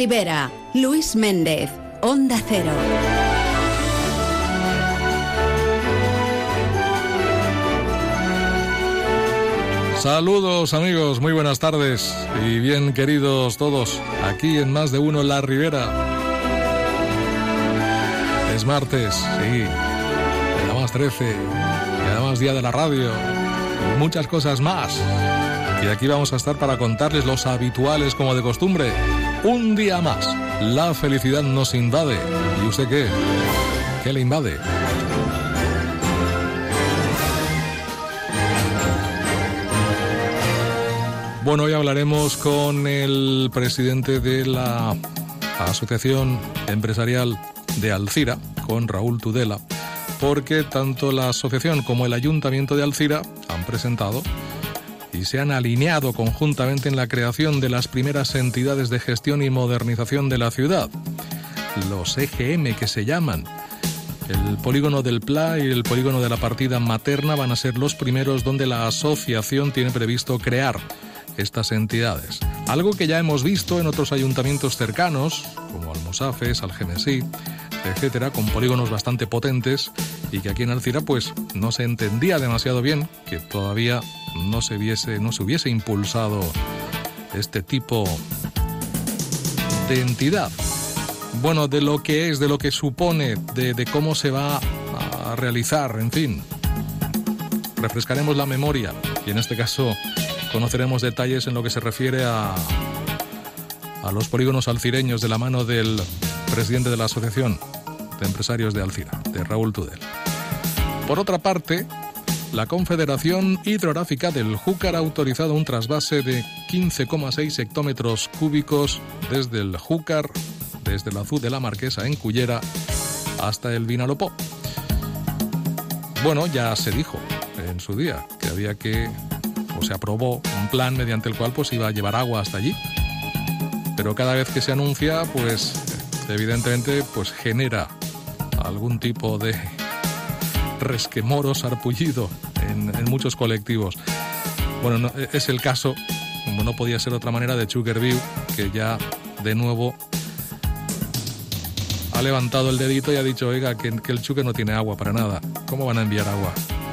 Ribera. Luis Méndez, Onda Cero. Saludos amigos, muy buenas tardes y bien queridos todos, aquí en Más de Uno La Ribera. Es martes, sí, y además 13, y además Día de la Radio, muchas cosas más. Y aquí vamos a estar para contarles los habituales como de costumbre. Un día más, la felicidad nos invade. ¿Y usted qué? ¿Qué le invade? Bueno, hoy hablaremos con el presidente de la Asociación Empresarial de Alcira, con Raúl Tudela, porque tanto la asociación como el ayuntamiento de Alcira han presentado y se han alineado conjuntamente en la creación de las primeras entidades de gestión y modernización de la ciudad, los EGM que se llaman. El polígono del PLA y el polígono de la partida materna van a ser los primeros donde la asociación tiene previsto crear estas entidades. Algo que ya hemos visto en otros ayuntamientos cercanos, como Almosafes, Algemesí, etcétera, con polígonos bastante potentes y que aquí en Alcira pues no se entendía demasiado bien que todavía no se viese, no se hubiese impulsado este tipo de entidad. Bueno, de lo que es, de lo que supone, de, de cómo se va a realizar, en fin. Refrescaremos la memoria y en este caso conoceremos detalles en lo que se refiere a, a los polígonos alcireños de la mano del presidente de la Asociación de Empresarios de Alcira, de Raúl Tudel. Por otra parte, la Confederación Hidrográfica del Júcar ha autorizado un trasvase de 15,6 hectómetros cúbicos desde el Júcar, desde la Azul de la Marquesa en Cullera, hasta el Vinalopó. Bueno, ya se dijo en su día que había que se aprobó un plan mediante el cual pues iba a llevar agua hasta allí. Pero cada vez que se anuncia, pues evidentemente pues genera algún tipo de resquemoro, sarpullido en, muchos colectivos. Bueno, no, es el caso, como no podía ser otra manera, de View, que ya de nuevo ha levantado el dedito y ha dicho, oiga, que, que el Chuque no tiene agua para nada. ¿Cómo van a enviar agua?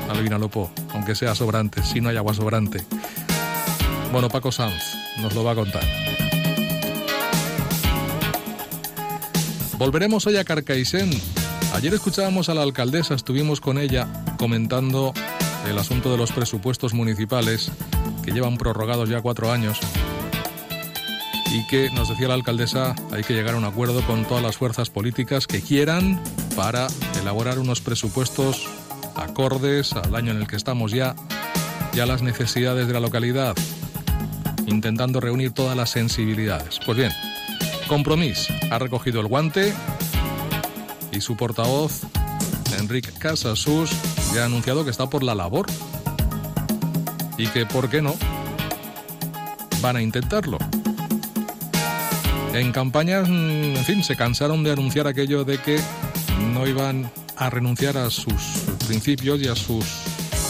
al Vinalopó, aunque sea sobrante, si no hay agua sobrante. Bueno, Paco Sanz nos lo va a contar. Volveremos hoy a Carcaixent. Ayer escuchábamos a la alcaldesa, estuvimos con ella comentando el asunto de los presupuestos municipales que llevan prorrogados ya cuatro años y que nos decía la alcaldesa hay que llegar a un acuerdo con todas las fuerzas políticas que quieran para elaborar unos presupuestos acordes al año en el que estamos ya y a las necesidades de la localidad, intentando reunir todas las sensibilidades. Pues bien, Compromís ha recogido el guante y su portavoz, Enrique Casasus, ya ha anunciado que está por la labor y que, ¿por qué no?, van a intentarlo. En campañas, en fin, se cansaron de anunciar aquello de que no iban a renunciar a sus principios y a sus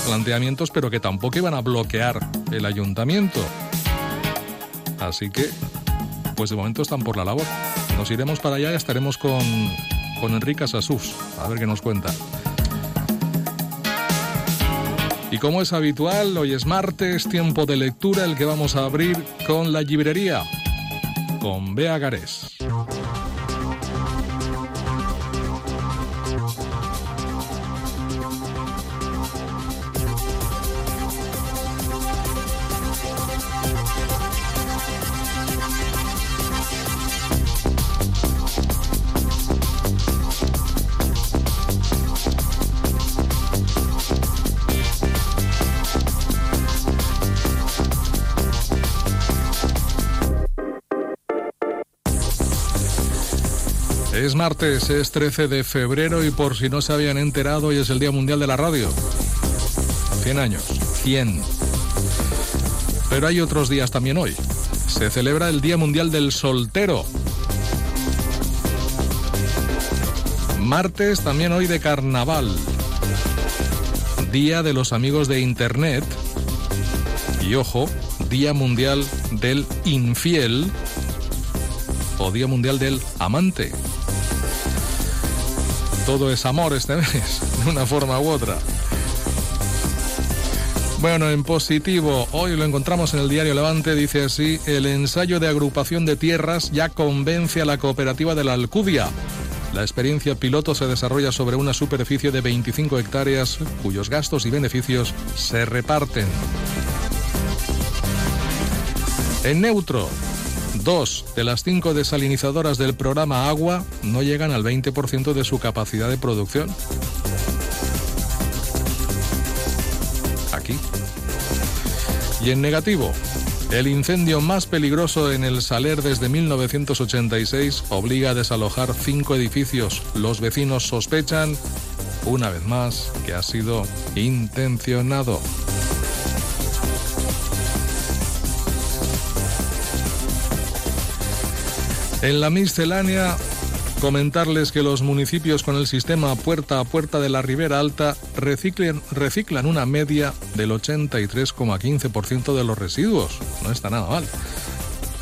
planteamientos, pero que tampoco iban a bloquear el ayuntamiento. Así que, pues de momento están por la labor. Nos iremos para allá y estaremos con, con Enrique Sasús, a ver qué nos cuenta. Y como es habitual, hoy es martes, tiempo de lectura, el que vamos a abrir con la librería, con Bea Garés. Martes, es 13 de febrero y por si no se habían enterado, hoy es el Día Mundial de la Radio. 100 años, 100. Pero hay otros días también hoy. Se celebra el Día Mundial del Soltero. Martes también hoy de carnaval. Día de los amigos de Internet. Y ojo, Día Mundial del Infiel o Día Mundial del Amante. Todo es amor este mes, de una forma u otra. Bueno, en positivo, hoy lo encontramos en el diario Levante, dice así, el ensayo de agrupación de tierras ya convence a la cooperativa de la Alcudia. La experiencia piloto se desarrolla sobre una superficie de 25 hectáreas cuyos gastos y beneficios se reparten. En neutro, dos de las cinco desalinizadoras del programa Agua no llegan al 20% de su capacidad de producción. Aquí. Y en negativo, el incendio más peligroso en el Saler desde 1986 obliga a desalojar cinco edificios. Los vecinos sospechan, una vez más, que ha sido intencionado. En la miscelánea, comentarles que los municipios con el sistema puerta a puerta de la Ribera Alta reciclan una media del 83,15% de los residuos. No está nada mal.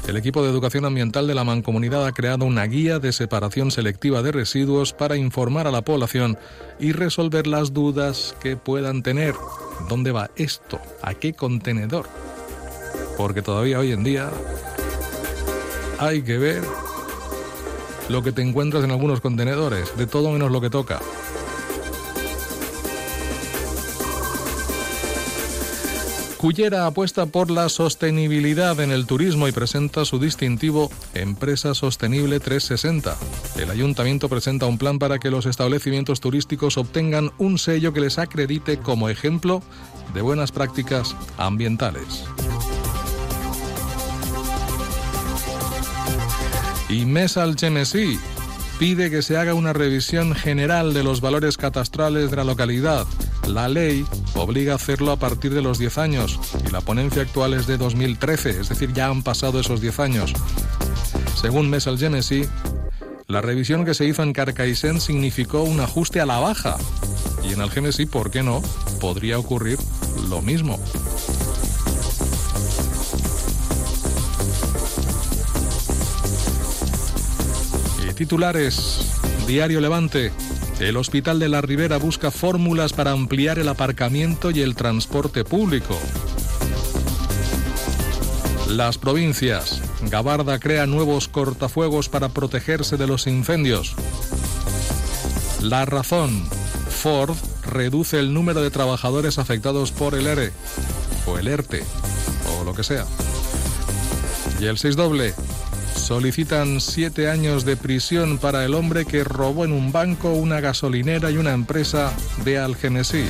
El equipo de educación ambiental de la Mancomunidad ha creado una guía de separación selectiva de residuos para informar a la población y resolver las dudas que puedan tener. ¿Dónde va esto? ¿A qué contenedor? Porque todavía hoy en día hay que ver lo que te encuentras en algunos contenedores, de todo menos lo que toca. Cullera apuesta por la sostenibilidad en el turismo y presenta su distintivo Empresa Sostenible 360. El ayuntamiento presenta un plan para que los establecimientos turísticos obtengan un sello que les acredite como ejemplo de buenas prácticas ambientales. Y Mesal Chemesí pide que se haga una revisión general de los valores catastrales de la localidad. La ley obliga a hacerlo a partir de los 10 años y la ponencia actual es de 2013, es decir, ya han pasado esos 10 años. Según Mesal Genesi, la revisión que se hizo en Carcaixent significó un ajuste a la baja. Y en Algemesí, ¿por qué no? Podría ocurrir lo mismo. Titulares. Diario Levante. El Hospital de la Ribera busca fórmulas para ampliar el aparcamiento y el transporte público. Las provincias. Gabarda crea nuevos cortafuegos para protegerse de los incendios. La razón. Ford reduce el número de trabajadores afectados por el ERE o el ERTE o lo que sea. Y el 6 doble solicitan siete años de prisión para el hombre que robó en un banco, una gasolinera y una empresa de Algenesí.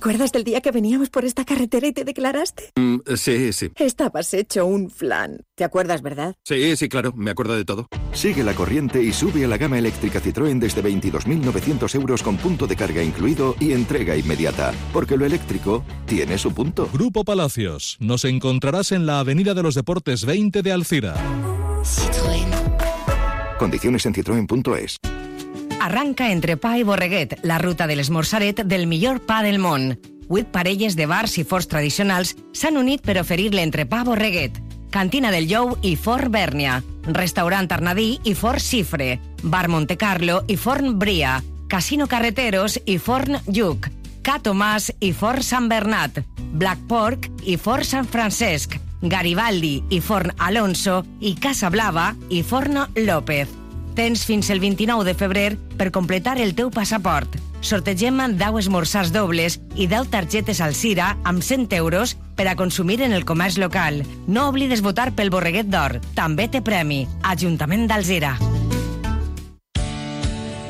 Acuerdas del día que veníamos por esta carretera y te declaraste? Mm, sí, sí. Estabas hecho un flan. ¿Te acuerdas, verdad? Sí, sí, claro, me acuerdo de todo. Sigue la corriente y sube a la gama eléctrica Citroën desde 22.900 euros con punto de carga incluido y entrega inmediata. Porque lo eléctrico tiene su punto. Grupo Palacios. Nos encontrarás en la Avenida de los Deportes 20 de Alcira. Citroën. Condiciones en citroen.es. Arranca entre pa i Borreguet, la ruta de l'esmorzaret del millor pa del món. Vuit parelles de bars i forts tradicionals s'han unit per oferir l'entrepà Borreguet, Cantina del Jou i Fort Bèrnia, Restaurant Arnadí i Fort Xifre, Bar Monte Carlo i Forn Bria, Casino Carreteros i Forn Lluc, Ca Tomàs i Fort Sant Bernat, Black Pork i Fort Sant Francesc, Garibaldi i Forn Alonso i Casa Blava i Forn López. Tens fins el 29 de febrer per completar el teu passaport. Sortegem 10 esmorzars dobles i 10 targetes al Cira amb 100 euros per a consumir en el comerç local. No oblides votar pel Borreguet d'Or. També té premi. Ajuntament d'Alzira.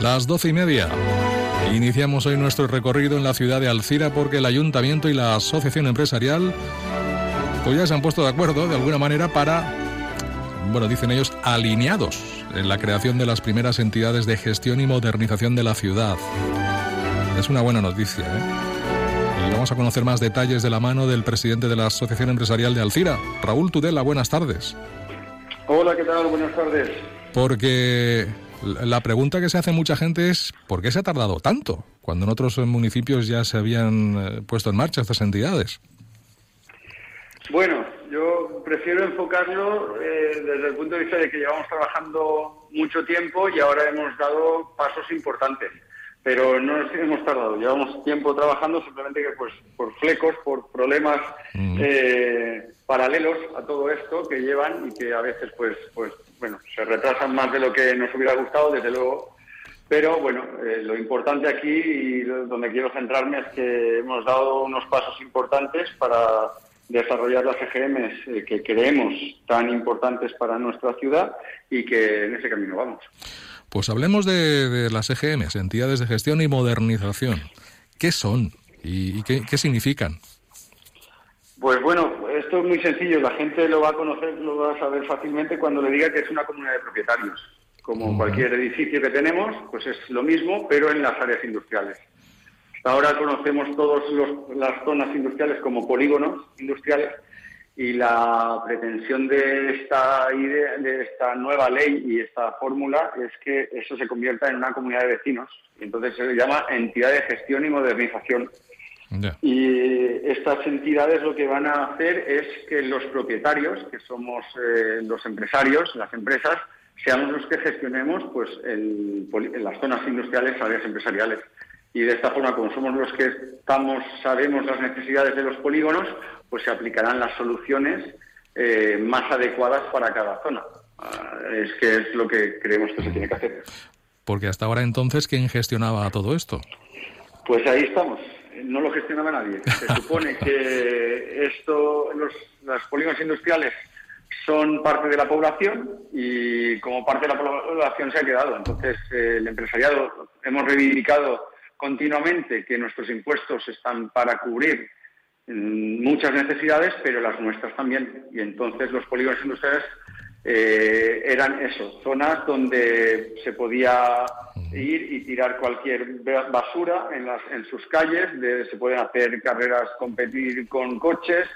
Las doce y media. Iniciamos hoy nuestro recorrido en la ciudad de Alcira porque el ayuntamiento y la asociación empresarial pues ya se han puesto de acuerdo de alguna manera para, bueno, dicen ellos, alineados en la creación de las primeras entidades de gestión y modernización de la ciudad. Es una buena noticia, ¿eh? Y vamos a conocer más detalles de la mano del presidente de la Asociación Empresarial de Alcira, Raúl Tudela. Buenas tardes. Hola, ¿qué tal? Buenas tardes. Porque la pregunta que se hace mucha gente es ¿por qué se ha tardado tanto? Cuando en otros municipios ya se habían eh, puesto en marcha estas entidades. Bueno, yo prefiero enfocarlo eh, desde el punto de vista de que llevamos trabajando mucho tiempo y ahora hemos dado pasos importantes. Pero no nos hemos tardado, llevamos tiempo trabajando simplemente que pues por flecos, por problemas eh, paralelos a todo esto que llevan y que a veces pues pues bueno se retrasan más de lo que nos hubiera gustado desde luego pero bueno, eh, lo importante aquí y donde quiero centrarme es que hemos dado unos pasos importantes para desarrollar las EGMs eh, que creemos tan importantes para nuestra ciudad y que en ese camino vamos. Pues hablemos de, las EGMs, entidades de gestión y modernización. ¿Qué son y, qué, significan? Pues bueno, esto es muy sencillo. La gente lo va a conocer, lo va a saber fácilmente cuando le diga que es una comunidad de propietarios. Como cualquier edificio que tenemos, pues es lo mismo, pero en las áreas industriales. Ahora conocemos todas las zonas industriales como polígonos industriales y la pretensión de esta idea, de esta nueva ley y esta fórmula es que eso se convierta en una comunidad de vecinos. Y entonces se llama entidad de gestión y modernización. Y estas entidades lo que van a hacer es que los propietarios, que somos eh, los empresarios, las empresas, seamos los que gestionemos pues en las zonas industriales, áreas empresariales y de esta forma, como somos los que estamos, sabemos las necesidades de los polígonos, pues se aplicarán las soluciones eh, más adecuadas para cada zona. Ah, es que es lo que creemos que se tiene que hacer. Porque hasta ahora entonces, ¿quién gestionaba todo esto? Pues ahí estamos. No lo gestionaba nadie. Se supone que esto, los, los polígonos industriales son parte de la población y como parte de la población se ha quedado. Entonces, el empresariado hemos reivindicado continuamente que nuestros impuestos están para cubrir mm, muchas necesidades, pero las nuestras también. Y entonces los polígonos industriales eh, eran eso, zonas donde se podía ir y tirar cualquier basura en, las, en sus calles, se pueden hacer carreras, competir con coches,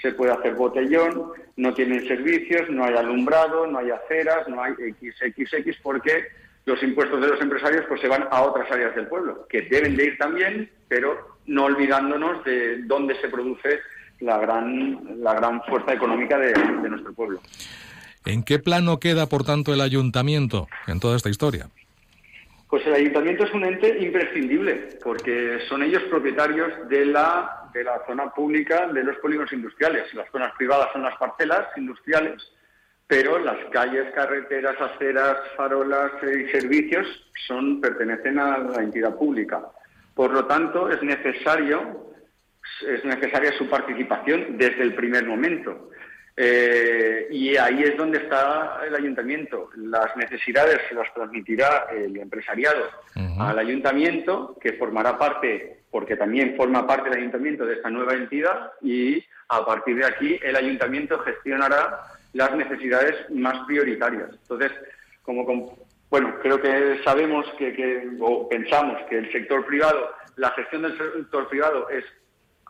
se puede hacer botellón, no tienen servicios, no hay alumbrado, no hay aceras, no hay XXX, porque los impuestos de los empresarios pues se van a otras áreas del pueblo, que deben de ir también, pero no olvidándonos de dónde se produce la gran, la gran fuerza económica de, nuestro pueblo. ¿En qué plano queda, por tanto, el ayuntamiento en toda esta historia? Pues el ayuntamiento es un ente imprescindible, porque son ellos propietarios de la, de la zona pública de los polígonos industriales. Las zonas privadas son las parcelas industriales pero las calles, carreteras, aceras, farolas y servicios son pertenecen a la entidad pública. Por lo tanto, es necesario es necesaria su participación desde el primer momento. Eh, y ahí es donde está el ayuntamiento. Las necesidades se las transmitirá el empresariado al ayuntamiento, que formará parte, porque también forma parte del ayuntamiento de esta nueva entidad, y a partir de aquí el ayuntamiento gestionará las necesidades más prioritarias. Entonces, como, bueno, creo que sabemos que, o pensamos que el sector privado, la gestión del sector privado es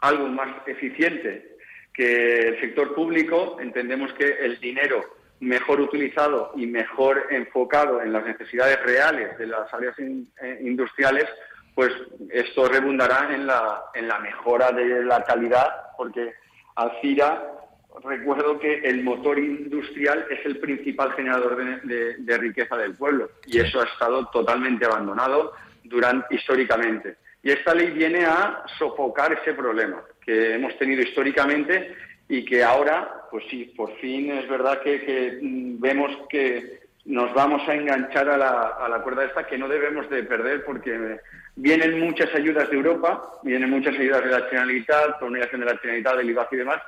algo más eficiente que el sector público, entendemos que el dinero mejor utilizado y mejor enfocado en las necesidades reales de las áreas eh, industriales, pues esto redundará en la, en la mejora de la calidad, porque Alcira recuerdo que el motor industrial es el principal generador de, riqueza del pueblo y eso ha estado totalmente abandonado durante, históricamente. Y esta ley viene a sofocar ese problema que hemos tenido históricamente y que ahora, pues sí, por fin es verdad que, vemos que nos vamos a enganchar a la, a la cuerda esta que no debemos de perder porque vienen muchas ayudas de Europa, vienen muchas ayudas de la Generalitat, comunicación de la Generalitat, del IBAC y demás,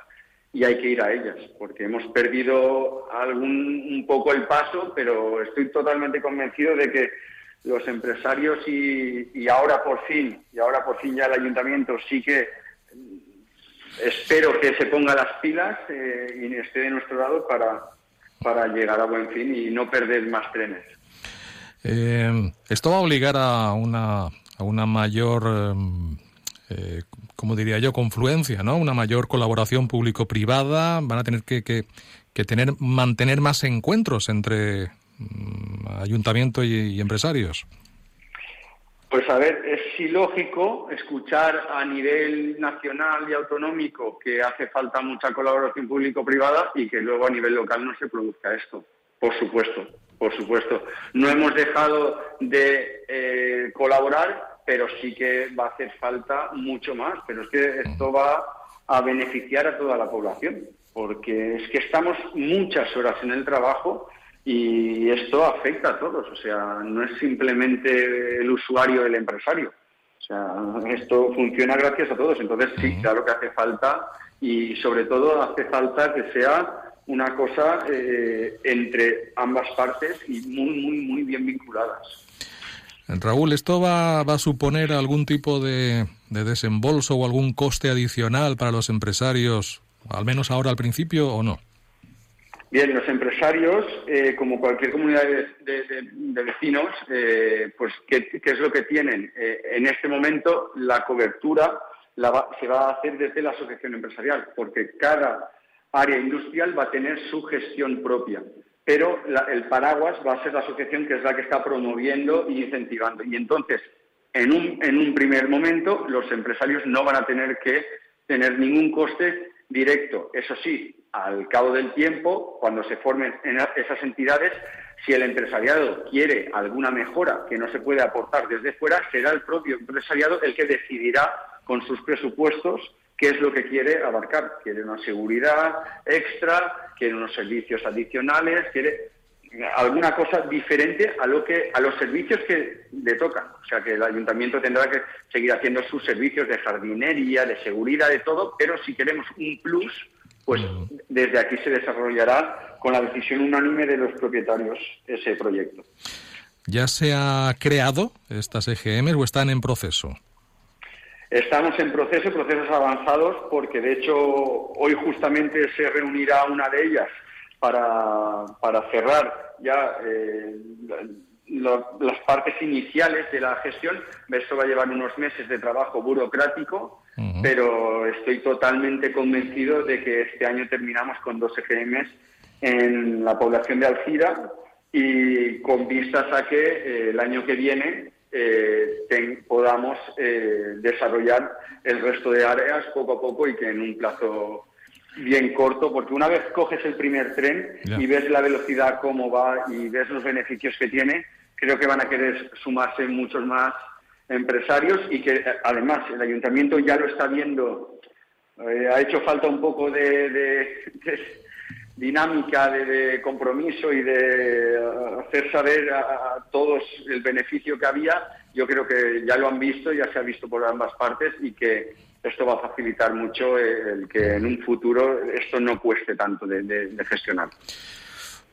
y hay que ir a ellas, porque hemos perdido algún un poco el paso, pero estoy totalmente convencido de que los empresarios y, ahora por fin, y ahora por fin ya el ayuntamiento sí que mm, espero que se ponga las pilas eh, y esté de nuestro lado para, para llegar a buen fin y no perder más trenes. Eh, esto va a obligar a una, a una mayor, eh, como diría yo, confluencia, ¿no? Una mayor colaboración público-privada. Van a tener que, que, que, tener, mantener más encuentros entre mm, ayuntamiento y, empresarios. Pues a ver, es ilógico escuchar a nivel nacional y autonómico que hace falta mucha colaboración público-privada y que luego a nivel local no se produzca esto. Por supuesto, por supuesto. No hemos dejado de eh, colaborar, pero sí que va a hacer falta mucho más. Pero es que esto va a beneficiar a toda la población, porque es que estamos muchas horas en el trabajo y esto afecta a todos. O sea, no es simplemente el usuario, el empresario. O sea, esto funciona gracias a todos. Entonces, sí, claro que hace falta y sobre todo hace falta que sea una cosa eh, entre ambas partes y muy, muy, muy bien vinculadas. Raúl, ¿esto va, va a suponer algún tipo de, desembolso o algún coste adicional para los empresarios, al menos ahora al principio, o no? Bien, los empresarios, eh, como cualquier comunidad de, vecinos, eh, pues ¿qué, es lo que tienen? en este momento la cobertura la se va a hacer desde la asociación empresarial, porque cada área industrial va a tener su gestión propia, pero el paraguas va a ser la asociación que es la que está promoviendo y incentivando. Y entonces, en un, en un primer momento, los empresarios no van a tener que tener ningún coste directo. Eso sí, al cabo del tiempo, cuando se formen en esas entidades, si el empresariado quiere alguna mejora que no se puede aportar desde fuera, será el propio empresariado el que decidirá con sus presupuestos qué es lo que quiere abarcar. Quiere una seguridad extra, quiere unos servicios adicionales, quiere alguna cosa diferente a lo que a los servicios que le tocan. O sea que el ayuntamiento tendrá que seguir haciendo sus servicios de jardinería, de seguridad, de todo, pero si queremos un plus, pues desde aquí se desarrollará con la decisión unánime de los propietarios ese proyecto. ¿Ya se ha creado estas EGM o están en proceso? Estamos en proceso, procesos avanzados, porque de hecho hoy justamente se reunirá una de ellas para, para cerrar ya eh, las partes iniciales de la gestión. Esto va a llevar unos meses de trabajo burocrático, pero estoy totalmente convencido de que este año terminamos con dos EGMs en la población de Alcira y con vistas a que eh, el año que viene eh, podamos eh, desarrollar el resto de áreas poco a poco y que en un plazo bien corto, porque una vez coges el primer tren y ves la velocidad cómo va y ves los beneficios que tiene, creo que van a querer sumarse muchos más empresarios y que además el ayuntamiento ya lo está viendo. Eh, ha hecho falta un poco de dinámica de, compromiso y de hacer saber a, todos el beneficio que había, yo creo que ya lo han visto, ya se ha visto por ambas partes y que esto va a facilitar mucho el que en un futuro esto no cueste tanto de, gestionar.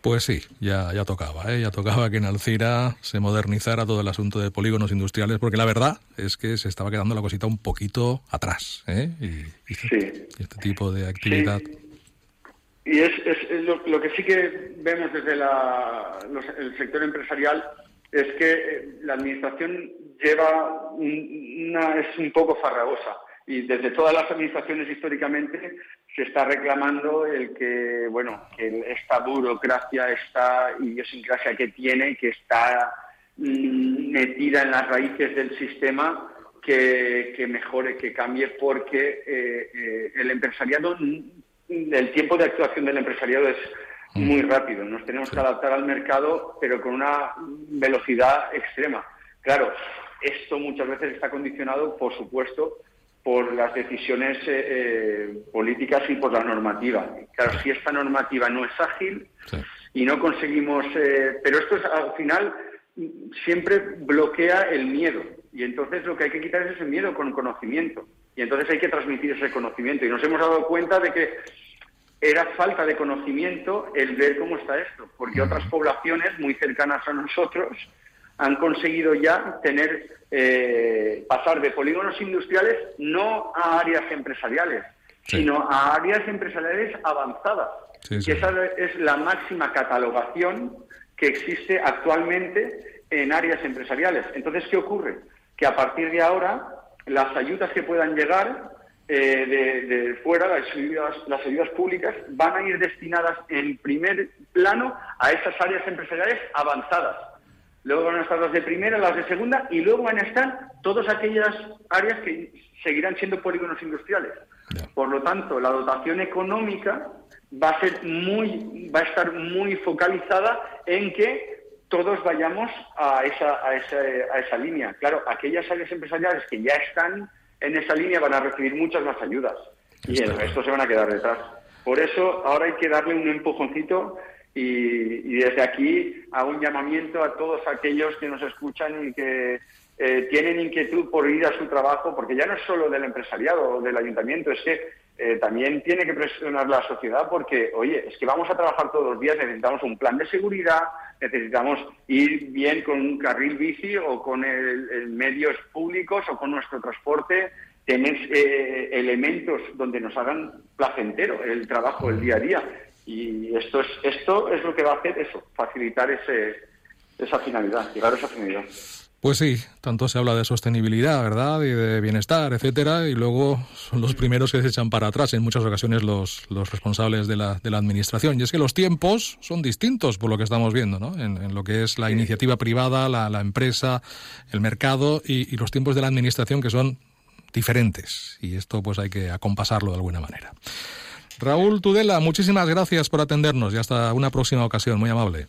Pues sí, ya, ya tocaba, ¿eh? ya tocaba que en Alcira se modernizara todo el asunto de polígonos industriales, porque la verdad es que se estaba quedando la cosita un poquito atrás. ¿eh? Y, este, este, tipo de actividad. Y es, es, lo, que sí que vemos desde el sector empresarial es que eh, la administración lleva una, es un poco farragosa y desde todas las administraciones históricamente se está reclamando el que bueno que esta burocracia esta idiosincrasia que tiene que está mm, metida en las raíces del sistema que, mejore que cambie porque eh, eh, el empresariado el tiempo de actuación del empresariado es mm. muy rápido. Nos tenemos que adaptar al mercado, pero con una velocidad extrema. Claro, esto muchas veces está condicionado, por supuesto, por las decisiones eh, eh, políticas y por la normativa. Claro, si esta normativa no es ágil y no conseguimos... Eh, pero esto es, al final siempre bloquea el miedo. Y entonces lo que hay que quitar es ese miedo con conocimiento. Y entonces hay que transmitir ese conocimiento. Y nos hemos dado cuenta de que era falta de conocimiento el ver cómo está esto, porque otras poblaciones muy cercanas a nosotros han conseguido ya tener eh, pasar de polígonos industriales no a áreas empresariales, sino a áreas empresariales avanzadas. Que esa es la máxima catalogación que existe actualmente en áreas empresariales. Entonces, ¿qué ocurre? Que a partir de ahora, las ayudas que puedan llegar eh, de, fuera, las ayudas, las ayudas públicas, van a ir destinadas en primer plano a esas áreas empresariales avanzadas. Luego van a estar las de primera, las de segunda, y luego van a estar todas aquellas áreas que seguirán siendo polígonos industriales. Por lo tanto, la dotación económica va a ser muy, va a estar muy focalizada en que todos vayamos a esa, a esa, a esa línea. Claro, aquellas áreas empresariales que ya están en esa línea van a recibir muchas más ayudas y el resto se van a quedar detrás. Por eso ahora hay que darle un empujoncito y, desde aquí hago un llamamiento a todos aquellos que nos escuchan y que eh, tienen inquietud por ir a su trabajo, porque ya no es solo del empresariado o del ayuntamiento, es que eh, también tiene que presionar la sociedad porque, oye, es que vamos a trabajar todos los días, necesitamos un plan de seguridad, necesitamos ir bien con un carril bici o con el, medios públicos o con nuestro transporte, tener eh, elementos donde nos hagan placentero el trabajo, el día a día. Y esto es, esto es lo que va a hacer eso, facilitar ese, esa finalidad, llegar a esa finalidad. Pues sí, tanto se habla de sostenibilidad, ¿verdad? Y de bienestar, etcétera, y luego son los primeros que se echan para atrás en muchas ocasiones los, los responsables de la, de la administración. Y es que los tiempos son distintos por lo que estamos viendo, ¿no? En, lo que es la iniciativa privada, la, la empresa, el mercado y, y los tiempos de la administración que son diferentes. Y esto pues hay que acompasarlo de alguna manera. Raúl Tudela, muchísimas gracias por atendernos y hasta una próxima ocasión. Muy amable.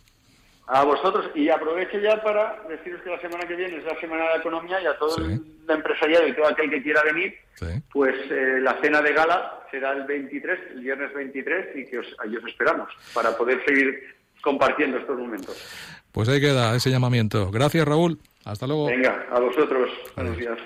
A vosotros, y aprovecho ya para deciros que la semana que viene es la Semana de la Economía y a todo el empresariado y todo aquel que quiera venir, pues eh, la cena de gala será el 23, el viernes 23, y que os, ahí os esperamos para poder seguir compartiendo estos momentos. Pues ahí queda ese llamamiento. Gracias, Raúl. Hasta luego. Venga, a vosotros. Buenos días.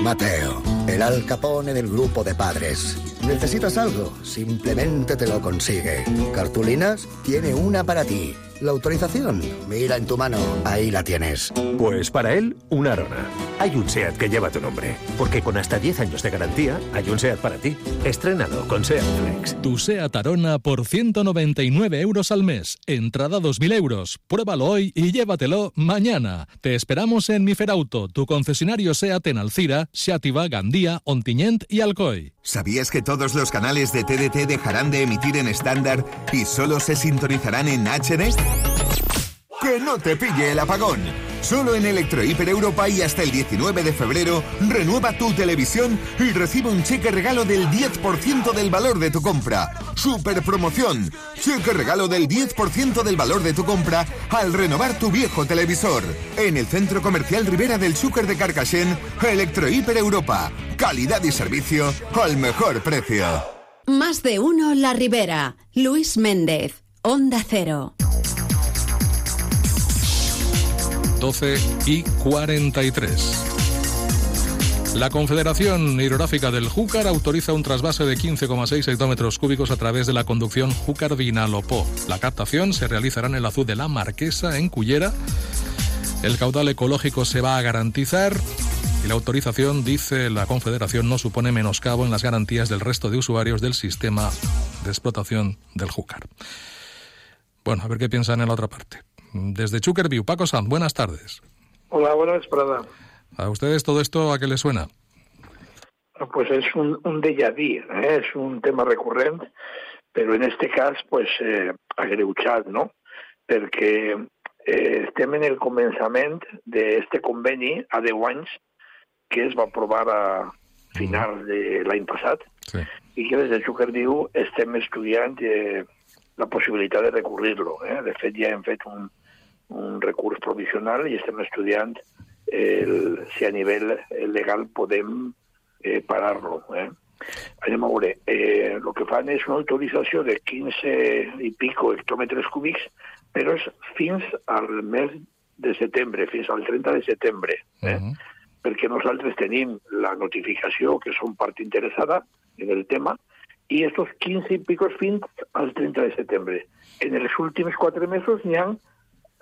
Mateo, el alcapone del grupo de padres. ¿Necesitas algo? Simplemente te lo consigue. ¿Cartulinas? Tiene una para ti. La autorización, mira en tu mano, ahí la tienes. Pues para él, un Arona. Hay un SEAT que lleva tu nombre, porque con hasta 10 años de garantía, hay un SEAT para ti. Estrenado con SEAT Flex. Tu SEAT Arona por 199 euros al mes. Entrada 2.000 euros. Pruébalo hoy y llévatelo mañana. Te esperamos en Miferauto, tu concesionario SEAT en Alcira, Xativa, Gandía, Ontinyent y Alcoy. ¿Sabías que todos los canales de TDT dejarán de emitir en estándar y solo se sintonizarán en HD? Que no te pille el apagón. Solo en Electro Hiper Europa y hasta el 19 de febrero, renueva tu televisión y recibe un cheque regalo del 10% del valor de tu compra. Super promoción. Cheque regalo del 10% del valor de tu compra al renovar tu viejo televisor. En el Centro Comercial Rivera del Zúcar de Carcassén, Electro Hiper Europa. Calidad y servicio al mejor precio. Más de uno La Ribera. Luis Méndez. Onda Cero. 12 y 43. La Confederación Hidrográfica del Júcar autoriza un trasvase de 15,6 hectómetros cúbicos a través de la conducción Júcar-Vinalopó. La captación se realizará en el azul de la Marquesa, en Cullera. El caudal ecológico se va a garantizar y la autorización, dice la Confederación, no supone menoscabo en las garantías del resto de usuarios del sistema de explotación del Júcar. Bueno, a ver qué piensan en la otra parte desde Chukerview. Paco Sanz, buenas tardes. Hola, buenas tardes. ¿A ustedes todo esto a qué les suena? Pues es un, un déjà vu, ¿eh? es un tema recurrente, pero en este caso, pues, eh, agreuchat, no? Perquè eh, estem en el començament d'este conveni a 10 anys que es va aprovar a final mm. de l'any passat sí. i que des de Xucardíu estem estudiant eh, la possibilitat de recurrir-lo. Eh? De fet, ja hem fet un, un recurs provisional i estem estudiant el, si a nivell legal podem eh, parar-lo. Eh? Anem a veure, eh, el que fan és una autorització de 15 i pico hectòmetres cúbics, però és fins al mes de setembre, fins al 30 de setembre. Eh? Uh -huh. Perquè nosaltres tenim la notificació que som part interessada en el tema i estos 15 i pico fins al 30 de setembre. En els últims quatre mesos n'hi ha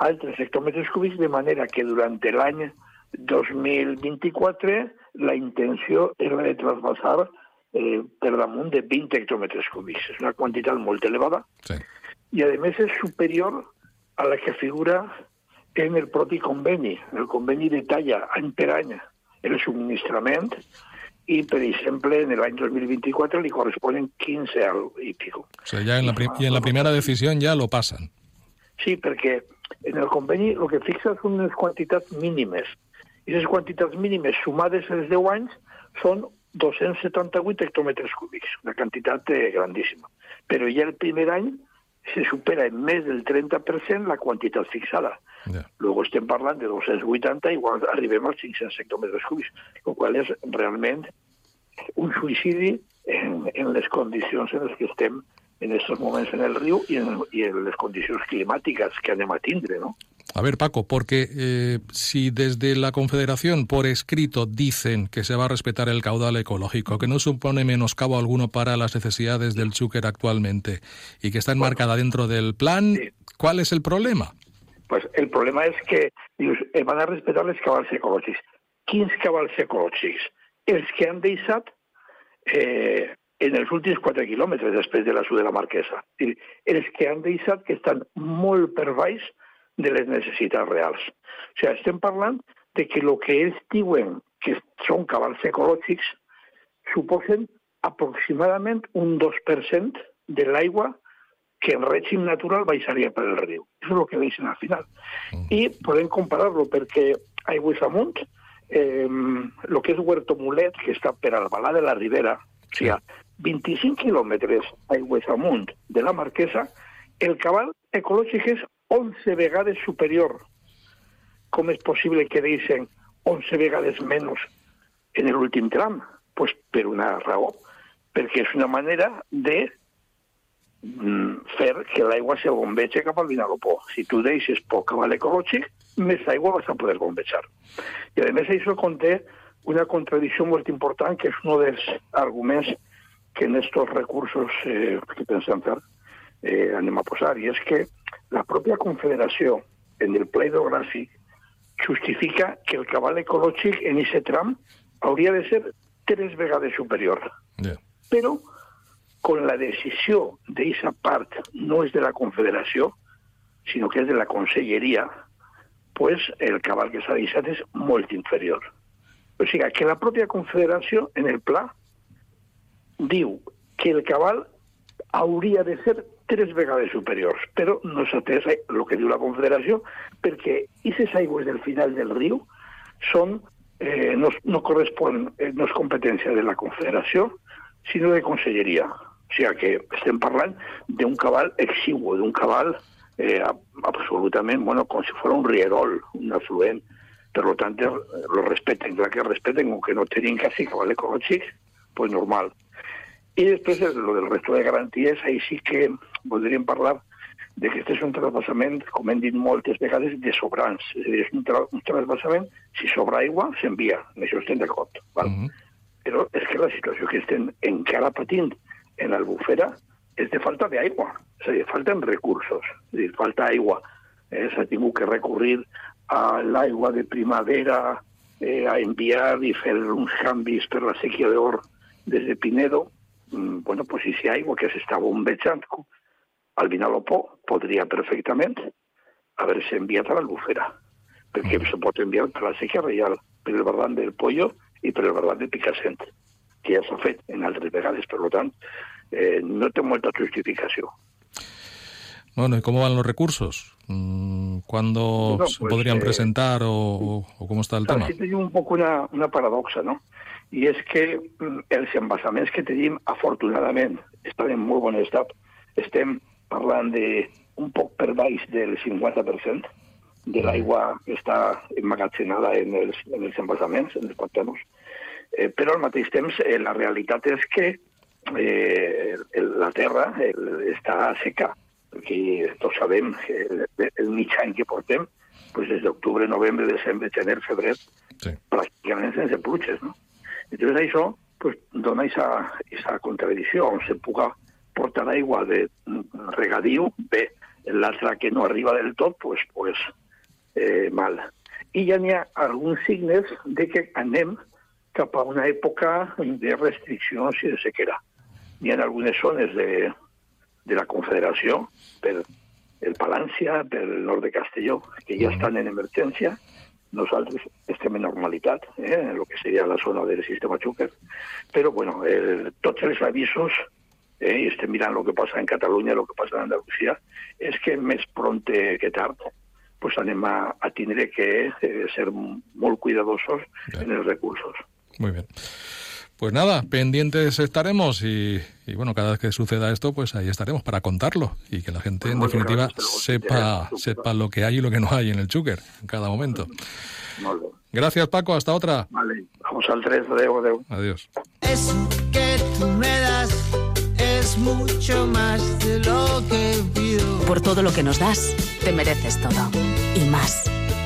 altres hectòmetres cúbics, de manera que durant l'any 2024 la intenció era de trasbassar eh, per damunt de 20 hectòmetres cúbics. És una quantitat molt elevada sí. i, a més, és superior a la que figura en el propi conveni. El conveni detalla any per any el subministrament i, per exemple, en l'any 2024 li corresponen 15 al i pico. O sea, ya en la, y en la primera decisión ya lo pasan. Sí, perquè en el conveni el que fixa són unes quantitats mínimes. I les quantitats mínimes sumades els 10 anys són 278 hectòmetres cúbics, una quantitat eh, grandíssima. Però ja el primer any se supera en més del 30% la quantitat fixada. Yeah. Luego estem parlant de 280 i igual arribem als 500 hectòmetres cúbics, el qual és realment un suïcidi en, en les condicions en les que estem en estos moments en el riu i en, les condicions climàtiques que anem a tindre, no? A ver, Paco, porque eh, si desde la Confederación por escrito dicen que se va a respetar el caudal ecológico, que no supone menoscabo alguno para las necesidades del Chúquer actualmente y que está enmarcada dentro del plan, sí. ¿cuál es el problema? Pues el problema és que dius, eh, van a respetar els cabals ecològics. Quins cabals ecològics? Els que han deixat eh, en els últims 4 quilòmetres després de la sud de la Marquesa. És dir, els que han deixat que estan molt per baix de les necessitats reals. O sigui, estem parlant de que el que ells diuen que són cabals ecològics suposen aproximadament un 2% de l'aigua que en règim natural baixaria per el riu. Això és el que deixen al final. I podem comparar-lo perquè aigües amunt, eh, el que és Huerto Mulet, que està per al Balà de la Ribera, o sigui, 25 quilòmetres aigües amunt de la Marquesa, el cabal ecològic és 11 vegades superior. Com és possible que deixen 11 vegades menys en l'últim tram? Pues per una raó, perquè és una manera de mm, fer que l'aigua se bombeja cap al Vinalopó. Si tu deixes poc cabal ecològic, més aigua vas a poder bombejar. I a més això conté una contradicció molt important, que és un dels arguments que en estos recursos eh, que pensem fer eh, anem a posar, i és que la pròpia Confederació, en el pla hidrogràfic, justifica que el cabal ecològic en aquest tram hauria de ser tres vegades superior. Yeah. Però, con la decisió d'aquesta part no és de la Confederació, sinó que és de la Conselleria, pues el cabal que s'ha deixat és molt inferior. O sigui, que la pròpia Confederació, en el pla, diu que el cabal hauria de ser tres vegades superiors, però no s'ha atès el que diu la Confederació perquè aquestes aigües del final del riu són, eh, no, no correspon, eh, no és competència de la Confederació, sinó de Conselleria. O sigui que estem parlant d'un cabal exigu, d'un cabal eh, absolutament, bueno, com si fos un rierol, un afluent. Per tant, lo respeten, clar que respeten, aunque no tenim quasi cabal ecològic, pues normal. I després, lo del resto de garanties, ahí sí que voldríem parlar de que este és un trasbassament, com hem dit moltes vegades, de sobrants. És a dir, és un, tra un trasbassament, si sobra aigua, s'envia. En això estem d'acord. Val? Mm -hmm. Però és que la situació que estem encara patint en l'albufera és de falta d'aigua. És a dir, falten recursos. És a dir, falta aigua. Eh, S'ha tingut que recurrir a l'aigua de primavera, eh, a enviar i fer uns canvis per la sèquia d'or des de Pinedo, bueno, pues si hay aigua que s'està bombejant al Vinalopó, podria perfectament haver-se enviat a l'Albufera, perquè mm. se pot enviar per la Sèquia Reial, per el Bardant del Pollo i per el Bardant de Picassent, que ja s'ha fet en altres vegades, per tant, eh, no té molta justificació. Bueno, ¿y cómo van los recursos? ¿Cuándo Bueno, se pues, podrían eh, presentar o, o- cómo está el tema? Aquí tenim un poc una, una paradoxa, no? I és que mm, els embassaments que tenim, afortunadament, estan en molt bon estat. Estem parlant de un poc per baix del 50% de l'aigua que està emmagatzemada en els, en els embassaments, en els pantanos. Eh, però al mateix temps eh, la realitat és que eh, la terra el, està seca, perquè tots sabem que el, el mig any que portem, pues des d'octubre, novembre, desembre, gener, febrer, Sí. pràcticament sense pluges, no? Entonces això pues, dona esa contradicció, on se puga portar aigua de regadiu, bé, l'altre que no arriba del tot, pues, pues, eh, mal. I ja n'hi ha alguns signes de que anem cap a una època de restriccions i de sequera. N'hi ha algunes zones de, de la Confederació, per el Palància, per el nord de Castelló, que ja estan en emergència, nosaltres estem en normalitat, eh, en el que seria la zona del sistema Xúquer, però bueno, el, tots els avisos, eh, i estem mirant el que passa en Catalunya, el que passa en Andalusia, és que més pront que tard pues anem a, a tindre que eh, ser molt cuidadosos en els recursos. Muy bien. Pues nada, pendientes estaremos y, y, bueno, cada vez que suceda esto, pues ahí estaremos para contarlo y que la gente, en definitiva, sepa, sepa lo que hay y lo que no hay en el Chúquer en cada momento. Gracias, Paco. Hasta otra. Vale, vamos al 3. Adeu, adeu. Adiós. Eso que tú me das es mucho más de lo que pido. Por todo lo que nos das, te mereces todo. Y más.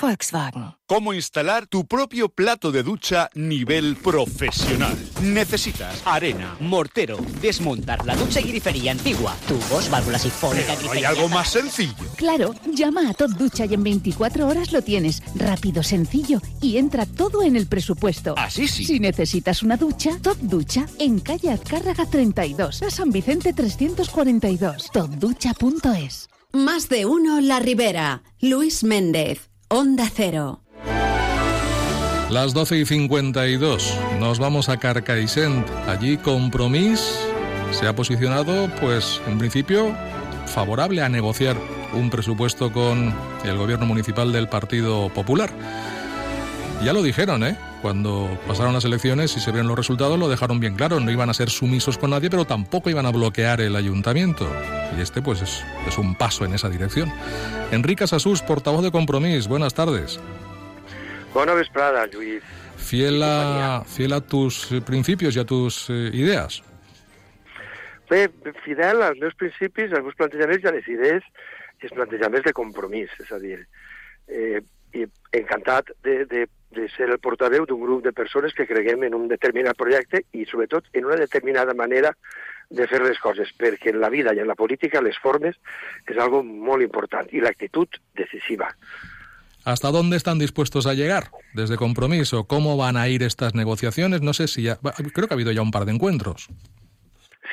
Volkswagen. Cómo instalar tu propio plato de ducha nivel profesional. Necesitas arena, mortero, desmontar la ducha y grifería antigua, tubos, válvulas sifónicas, ¿No hay algo más sencillo? Claro, llama a Top Ducha y en 24 horas lo tienes. Rápido, sencillo y entra todo en el presupuesto. Así sí. Si necesitas una ducha, Top Ducha en calle Azcárraga 32, a San Vicente 342. Topducha.es. Más de uno La Ribera. Luis Méndez. Onda Cero. Las 12 y 52. Nos vamos a Carcaixent. Allí Compromís se ha posicionado, pues en principio, favorable a negociar un presupuesto con el gobierno municipal del Partido Popular. Ya lo dijeron, ¿eh? Cuando pasaron las elecciones y se vieron los resultados, lo dejaron bien claro. No iban a ser sumisos con nadie, pero tampoco iban a bloquear el ayuntamiento. Y este, pues, es, es un paso en esa dirección. Enrique Sasús, portavoz de Compromís. Buenas tardes. Bona vesprada, Lluís. Fiel a, fiel a tus principios y a tus eh, ideas. Bé, fidel als meus principis, als meus plantejaments i a les idees i els plantejaments de compromís. És a dir, eh, i encantat de, de, de ser el portaveu d'un grup de persones que creguem en un determinat projecte i, sobretot, en una determinada manera de fer les coses, perquè en la vida i en la política les formes és algo molt important i l'actitud decisiva. ¿Hasta dónde están dispuestos a llegar desde compromiso? ¿Cómo van a ir estas negociaciones? No sé si ya... Creo que ha habido ya un par de encuentros.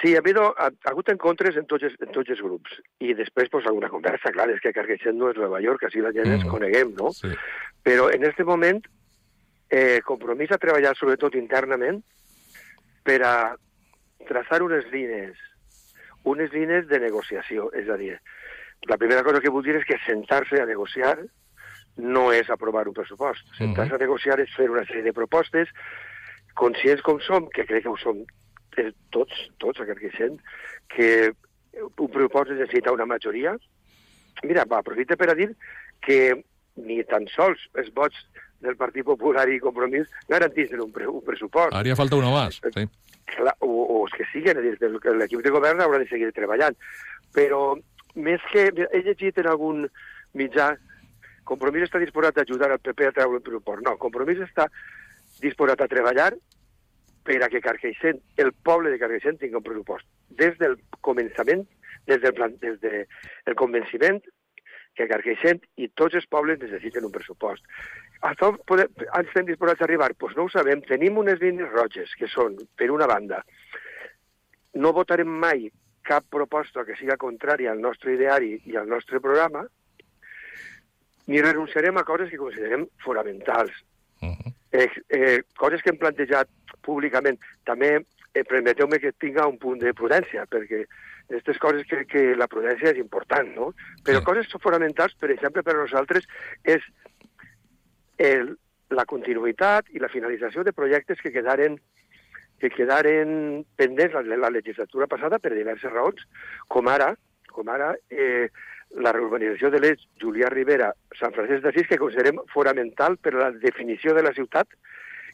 Sí, ha, habido, ha, ha hagut encontres en tots, en tots els grups. I després, pues, alguna conversa, clar, és que Carqueixent no és Nova York, així la gent mm. ens coneguem, no? Sí. Però en aquest moment, eh, compromís a treballar sobretot internament per a traçar unes línies, unes línies de negociació. És a dir, la primera cosa que vull dir és que sentar-se a negociar no és aprovar un pressupost. Sentar-se a negociar és fer una sèrie de propostes, conscients com som, que crec que ho som eh, tots, tots a Carqueixent, que un pressupost necessita una majoria. Mira, va, aprofita per a dir que ni tan sols els vots del Partit Popular i Compromís garantissin un, pre un pressupost. Haría falta uno más, sí. Clar, o, o els que siguen, l'equip de govern haurà de seguir treballant. Però més que... He llegit en algun mitjà Compromís està disposat a ajudar al PP a treure el pressupost. No, Compromís està disposat a treballar per a que Carqueixent, el poble de Carqueixent, tingui un pressupost. Des del començament, des del, plan, des de el convenciment que Carqueixent i tots els pobles necessiten un pressupost. On podem, estem disposats a arribar? Doncs pues no ho sabem. Tenim unes línies roges, que són, per una banda, no votarem mai cap proposta que siga contrària al nostre ideari i al nostre programa, ni renunciarem a coses que considerem fonamentals. Uh -huh. eh, eh, coses que hem plantejat públicament. També eh, permeteu-me que tinga un punt de prudència, perquè aquestes coses que, que la prudència és important, no? Però sí. coses fonamentals, per exemple, per nosaltres, és el, la continuïtat i la finalització de projectes que quedaren que quedaren pendents la, la legislatura passada per diverses raons, com ara, com ara eh, la reurbanització de l'eix Julià Rivera, Sant Francesc d'Assís, que considerem fonamental per a la definició de la ciutat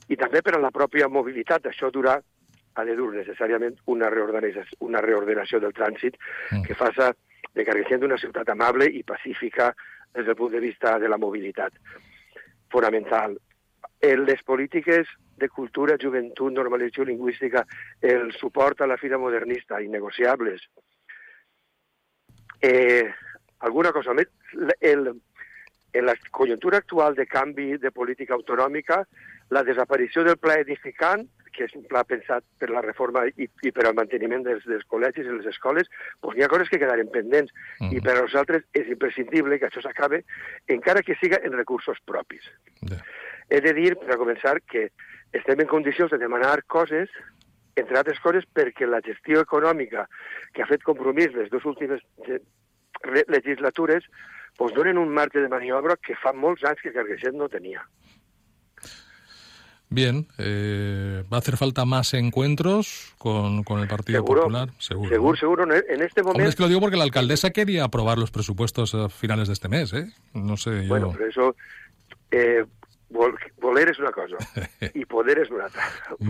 i també per a la pròpia mobilitat. Això durà ha de dur necessàriament una reordenació, una reordenació del trànsit Mm. que faça de Carcaixent una ciutat amable i pacífica des del punt de vista de la mobilitat. Fonamental. En les polítiques de cultura, joventut, normalització lingüística, el suport a la fira modernista, innegociables. Eh, alguna cosa més? El, en la conjuntura actual de canvi de política autonòmica, la desaparició del pla edificant, que és un pla pensat per la reforma i, i per al manteniment dels, dels col·legis i les escoles, doncs hi ha coses que quedaren pendents. Mm. I per a nosaltres és imprescindible que això s'acabe, encara que siga en recursos propis. He de dir, per a començar, que estem en condicions de demanar coses, entre altres coses, perquè la gestió econòmica que ha fet compromís les dues últimes eh, re- legislatures doncs donen un marge de maniobra que fa molts anys que Carcaixent no tenia. Bien, eh, ¿va a hacer falta más encuentros con, con el Partido Seguro, Popular? Seguro. Seguro, seguro. En este Hombre, momento... es que lo digo porque la alcaldesa quería aprobar los presupuestos a finales de este mes, ¿eh? No sé, yo... Bueno, però això... Eh, vol, voler és una cosa i poder és una altra.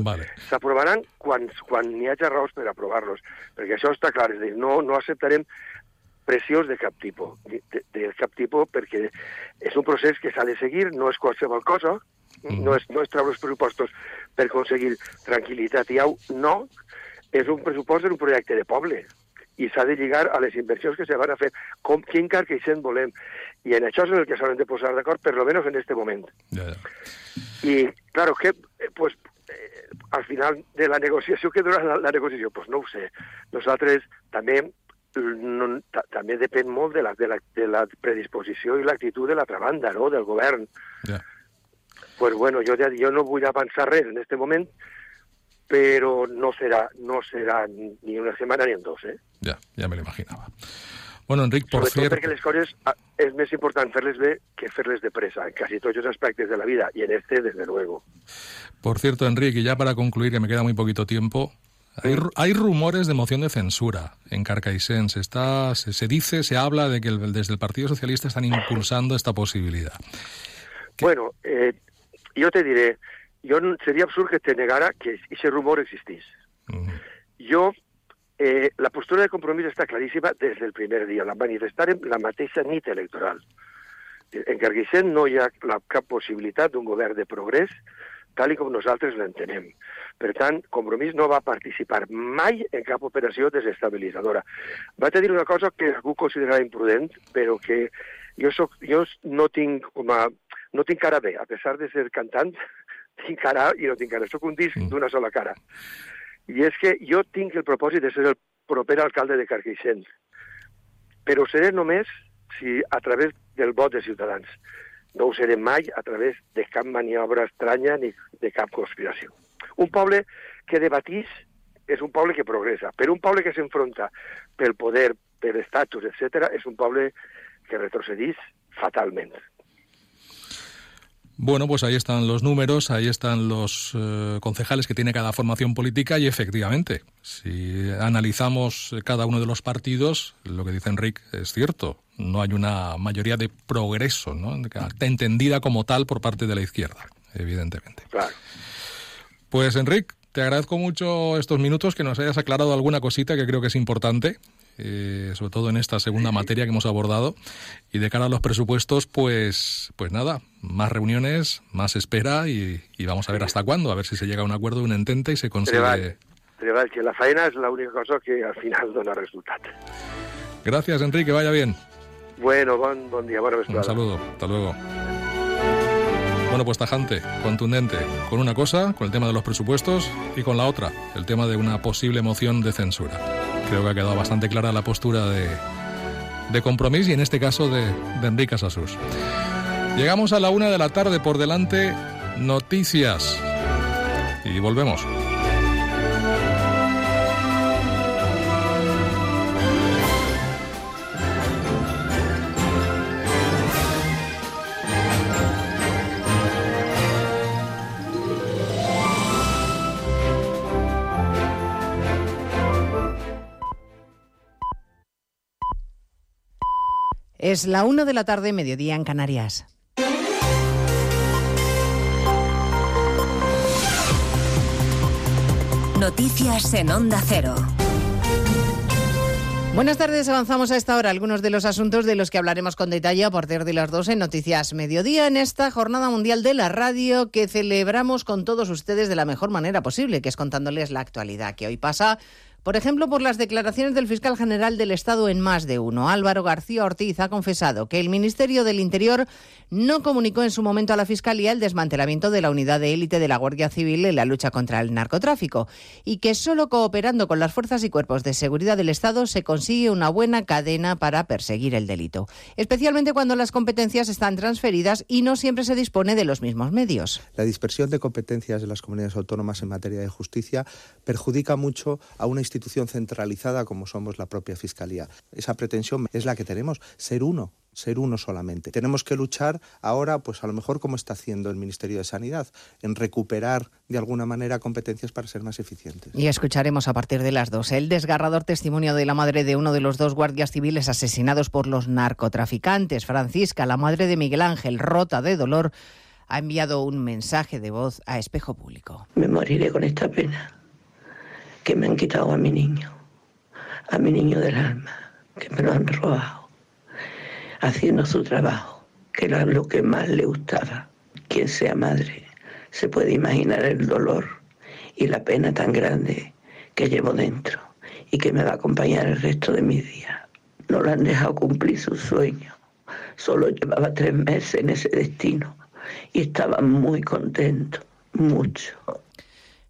Vale. S'aprovaran quan, quan n'hi hagi raons per aprovar-los, perquè això està clar, és dir, no, no acceptarem pressions de cap tipus, de, de, de cap tipus perquè és un procés que s'ha de seguir, no és qualsevol cosa, no és, no és treure els pressupostos per aconseguir tranquil·litat i au, no, és un pressupost d'un projecte de poble i s'ha de lligar a les inversions que se van a fer, com quin Carcaixent volem. I en això és en el que s'han de posar d'acord, per lo menos en este moment. Ya, ya. Y claro, que eh, pues eh, al final de la negociació, què durarà la, la negociació? Pues no ho sé. Nosaltres també no, ta, també depèn molt de la, de, la, de la predisposició i l'actitud de l'altra banda, no?, del govern. Ja. Pues bueno, jo, ja- jo no vull avançar res en este moment, però no serà, no serà ni una setmana ni en dos, eh? Ya, ya me lo imaginaba. Bueno, Enric, por Sobretot cierto... perquè les coses és més important fer-les bé que fer-les de pressa, en quasi tots els aspectes de la vida, y en este, desde luego. Por cierto, Enrique, y ya para concluir, que me queda muy poquito tiempo, hay, hay rumores de moción de censura en Carcaixent. Se, está, se, se dice, se habla de que el- desde el Partido Socialista están impulsando esta posibilidad. Bueno, eh, jo te diré, jo seria absurd que te negara que aquest rumor existís. Jo, eh, la postura de compromís està claríssima des del primer dia. La manifestarem la mateixa nit electoral. En Carcaixent no hi ha la, cap possibilitat d'un govern de progrés tal com nosaltres l'entenem. Per tant, Compromís no va participar mai en cap operació desestabilitzadora. Vaig a dir una cosa que algú considerarà imprudent, però que jo, soc, jo no tinc com a, no tinc cara bé, a pesar de ser cantant, tinc cara i no tinc cara. Soc un disc d'una sola cara. I és que jo tinc el propòsit de ser el proper alcalde de Carcaixent, però ho seré només si a través del vot de Ciutadans. No ho seré mai a través de cap maniobra estranya ni de cap conspiració. Un poble que debatís és un poble que progressa, però un poble que s'enfronta pel poder, per estatus, etc., és un poble que retrocedís fatalment. Bueno, pues ahí están los números, ahí están los eh, concejales que tiene cada formación política y efectivamente, si analizamos cada uno de los partidos, lo que dice Enrique es cierto, no hay una mayoría de progreso, ¿no? entendida como tal por parte de la izquierda, evidentemente. Claro. Pues Enrique, te agradezco mucho estos minutos, que nos hayas aclarado alguna cosita que creo que es importante, eh, sobre todo en esta segunda materia que hemos abordado. Y de cara a los presupuestos, pues, pues nada, más reuniones, más espera y, y vamos a ver hasta cuándo, a ver si se llega a un acuerdo, un entente y se consigue. Treball. Que la feina és l'única cosa que al final dona resultat. Gracias, Enrique, que vaya bien. Bueno, bon, bon dia, bona Un vesprada. saludo, hasta luego. Bueno, pues tajante, contundente, con una cosa, con el tema de los presupuestos, y con la otra, el tema de una posible moción de censura. Creo que ha quedado bastante clara la postura de, de compromiso y en este caso de, de Enrique Sasus. Llegamos a la una de la tarde por delante, noticias. Y volvemos. Es la 1 de la tarde, mediodía en Canarias. Noticias en Onda Cero. Buenas tardes, avanzamos a esta hora algunos de los asuntos de los que hablaremos con detalle a partir de las 2 en Noticias Mediodía en esta Jornada Mundial de la Radio que celebramos con todos ustedes de la mejor manera posible, que es contándoles la actualidad que hoy pasa por ejemplo, por las declaraciones del fiscal general del Estado en más de uno. Álvaro García Ortiz ha confesado que el Ministerio del Interior no comunicó en su momento a la Fiscalía el desmantelamiento de la unidad de élite de la Guardia Civil en la lucha contra el narcotráfico y que solo cooperando con las fuerzas y cuerpos de seguridad del Estado se consigue una buena cadena para perseguir el delito, especialmente cuando las competencias están transferidas y no siempre se dispone de los mismos medios. La dispersión de competencias de las comunidades autónomas en materia de justicia perjudica mucho a una institución centralizada como somos la propia Fiscalía. Esa pretensión es la que tenemos, ser uno, ser uno solamente. Tenemos que luchar ahora, pues a lo mejor como está haciendo el Ministerio de Sanidad, en recuperar de alguna manera competencias para ser más eficientes. Y escucharemos a partir de las dos el desgarrador testimonio de la madre de uno de los dos guardias civiles asesinados por los narcotraficantes. Francisca, la madre de Miguel Ángel, rota de dolor, ha enviado un mensaje de voz a Espejo Público. Me moriré con esta pena que me han quitado a mi niño, a mi niño del alma, que me lo han robado, haciendo su trabajo, que era lo que más le gustaba. Quien sea madre se puede imaginar el dolor y la pena tan grande que llevo dentro y que me va a acompañar el resto de mis días. No lo han dejado cumplir su sueño. Solo llevaba tres meses en ese destino y estaba muy contento, mucho.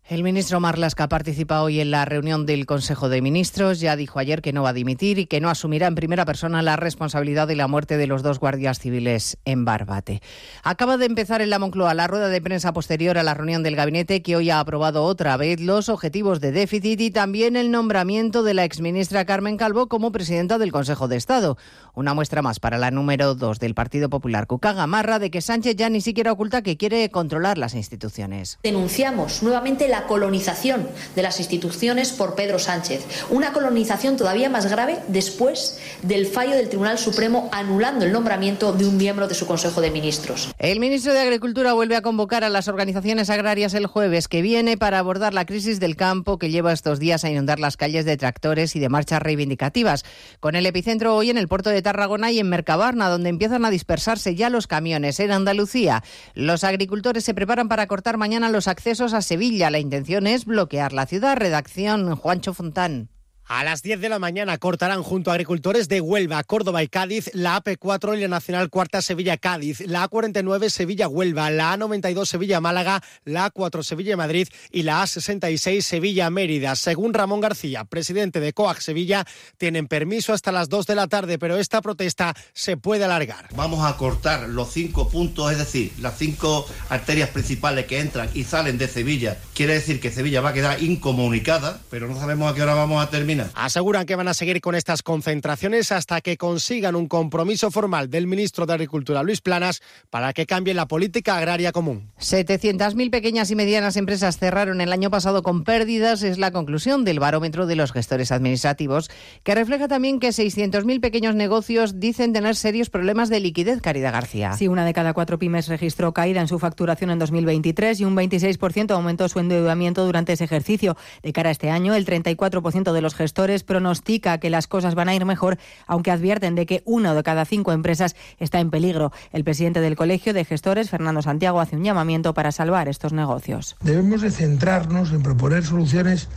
El ministro Marlasca participa hoy en la reunión del Consejo de Ministros. Ya dijo ayer que no va a dimitir y que no asumirá en primera persona la responsabilidad de la muerte de los dos guardias civiles en Barbate. Acaba de empezar en la Moncloa la rueda de prensa posterior a la reunión del gabinete que hoy ha aprobado otra vez los objetivos de déficit y también el nombramiento de la exministra Carmen Calvo como presidenta del Consejo de Estado. Una muestra más para la número dos del Partido Popular, Cuca Gamarra, de que Sánchez ya ni siquiera oculta que quiere controlar las instituciones. Denunciamos nuevamente la colonización de las instituciones por Pedro Sánchez. Una colonización todavía más grave después del fallo del Tribunal Supremo anulando el nombramiento de un miembro de su Consejo de Ministros. El ministro de Agricultura vuelve a convocar a las organizaciones agrarias el jueves que viene para abordar la crisis del campo que lleva estos días a inundar las calles de tractores y de marchas reivindicativas. Con el epicentro hoy en el puerto de Tarragona y en Mercabarna, donde empiezan a dispersarse ya los camiones. En Andalucía, los agricultores se preparan para cortar mañana los accesos a Sevilla. La intención es bloquear la ciudad. Redacción Juancho Fontán. A las 10 de la mañana cortarán junto a agricultores de Huelva, Córdoba y Cádiz la AP4 y la Nacional Cuarta Sevilla-Cádiz, la A49 Sevilla-Huelva, la A92 Sevilla-Málaga, la A4 Sevilla-Madrid y la A66 Sevilla-Mérida. Según Ramón García, presidente de COAG Sevilla, tienen permiso hasta las 2 de la tarde, pero esta protesta se puede alargar. Vamos a cortar los cinco puntos, es decir, las cinco arterias principales que entran y salen de Sevilla. Quiere decir que Sevilla va a quedar incomunicada, pero no sabemos a qué hora vamos a terminar. Aseguran que van a seguir con estas concentraciones hasta que consigan un compromiso formal del ministro de Agricultura, Luis Planas, para que cambie la política agraria común. 700.000 pequeñas y medianas empresas cerraron el año pasado con pérdidas, es la conclusión del barómetro de los gestores administrativos, que refleja también que 600.000 pequeños negocios dicen tener serios problemas de liquidez, Caridad García. Sí, una de cada cuatro pymes registró caída en su facturación en 2023 y un 26% aumentó su endeudamiento durante ese ejercicio. De cara a este año, el 34% de los gestores pronostica que las cosas van a ir mejor, aunque advierten de que una de cada cinco empresas está en peligro. El presidente del Colegio de Gestores, Fernando Santiago, hace un llamamiento para salvar estos negocios. Debemos de centrarnos en proponer soluciones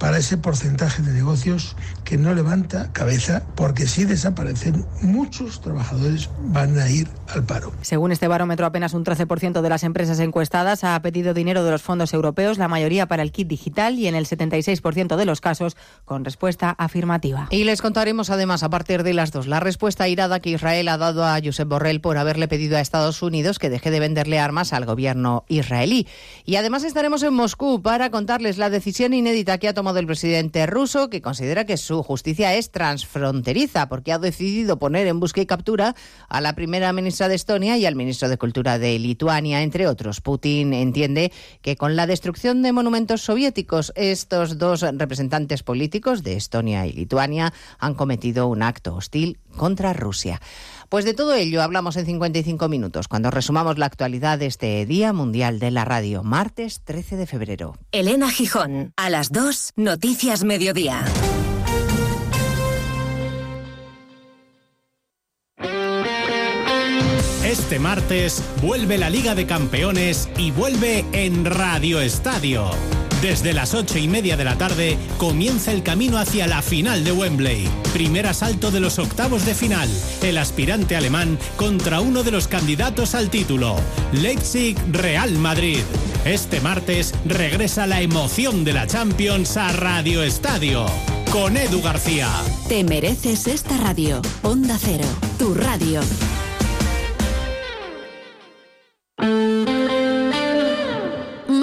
para ese porcentaje de negocios que no levanta cabeza, porque si desaparecen, muchos trabajadores van a ir al paro. Según este barómetro, apenas un 13% de las empresas encuestadas ha pedido dinero de los fondos europeos, la mayoría para el kit digital y en el 76% de los casos con respuesta afirmativa. Y les contaremos además a partir de las dos la respuesta irada que Israel ha dado a Josep Borrell por haberle pedido a Estados Unidos que deje de venderle armas al gobierno israelí. Y además estaremos en Moscú para contarles la decisión inédita que ha tomado del presidente ruso, que considera que su justicia es transfronteriza, porque ha decidido poner en busca y captura a la primera ministra de Estonia y al ministro de Cultura de Lituania, entre otros. Putin entiende que con la destrucción de monumentos soviéticos, estos dos representantes políticos de Estonia y Lituania han cometido un acto hostil contra Rusia. Pues de todo ello hablamos en 55 minutos, cuando resumamos la actualidad de este Día Mundial de la Radio, martes 13 de febrero. Elena Gijón, a las 2, Noticias Mediodía. Este martes vuelve la Liga de Campeones y vuelve en Radio Estadio. Desde las ocho y media de la tarde comienza el camino hacia la final de Wembley. Primer asalto de los octavos de final. El aspirante alemán contra uno de los candidatos al título. Leipzig Real Madrid. Este martes regresa la emoción de la Champions a Radio Estadio. Con Edu García. Te mereces esta radio. Onda Cero, tu radio.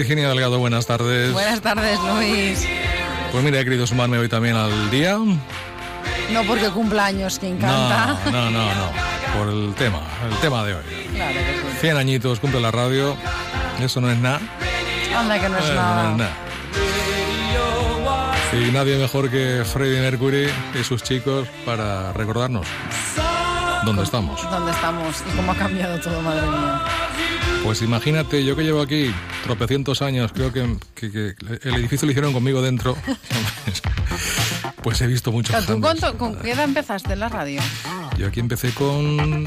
Virginia Delgado, buenas tardes. Buenas tardes, Luis. Pues mira, he querido sumarme hoy también al día. No porque cumpla años, que encanta. No, no, no, no. Por el tema, el tema de hoy. Claro que sí. 100 añitos cumple la radio. Eso no es nada. Anda, que no es Eh, nada. no es nada. Y nadie mejor que Freddie Mercury y sus chicos para recordarnos dónde estamos. ¿Dónde estamos? Y cómo ha cambiado todo, madre mía. Pues imagínate, yo que llevo aquí tropecientos años, creo que, que- que el edificio lo hicieron conmigo dentro, pues he visto O muchos sea, ¿Tú cambios. cuánto- con qué edad empezaste en la radio? Yo aquí empecé con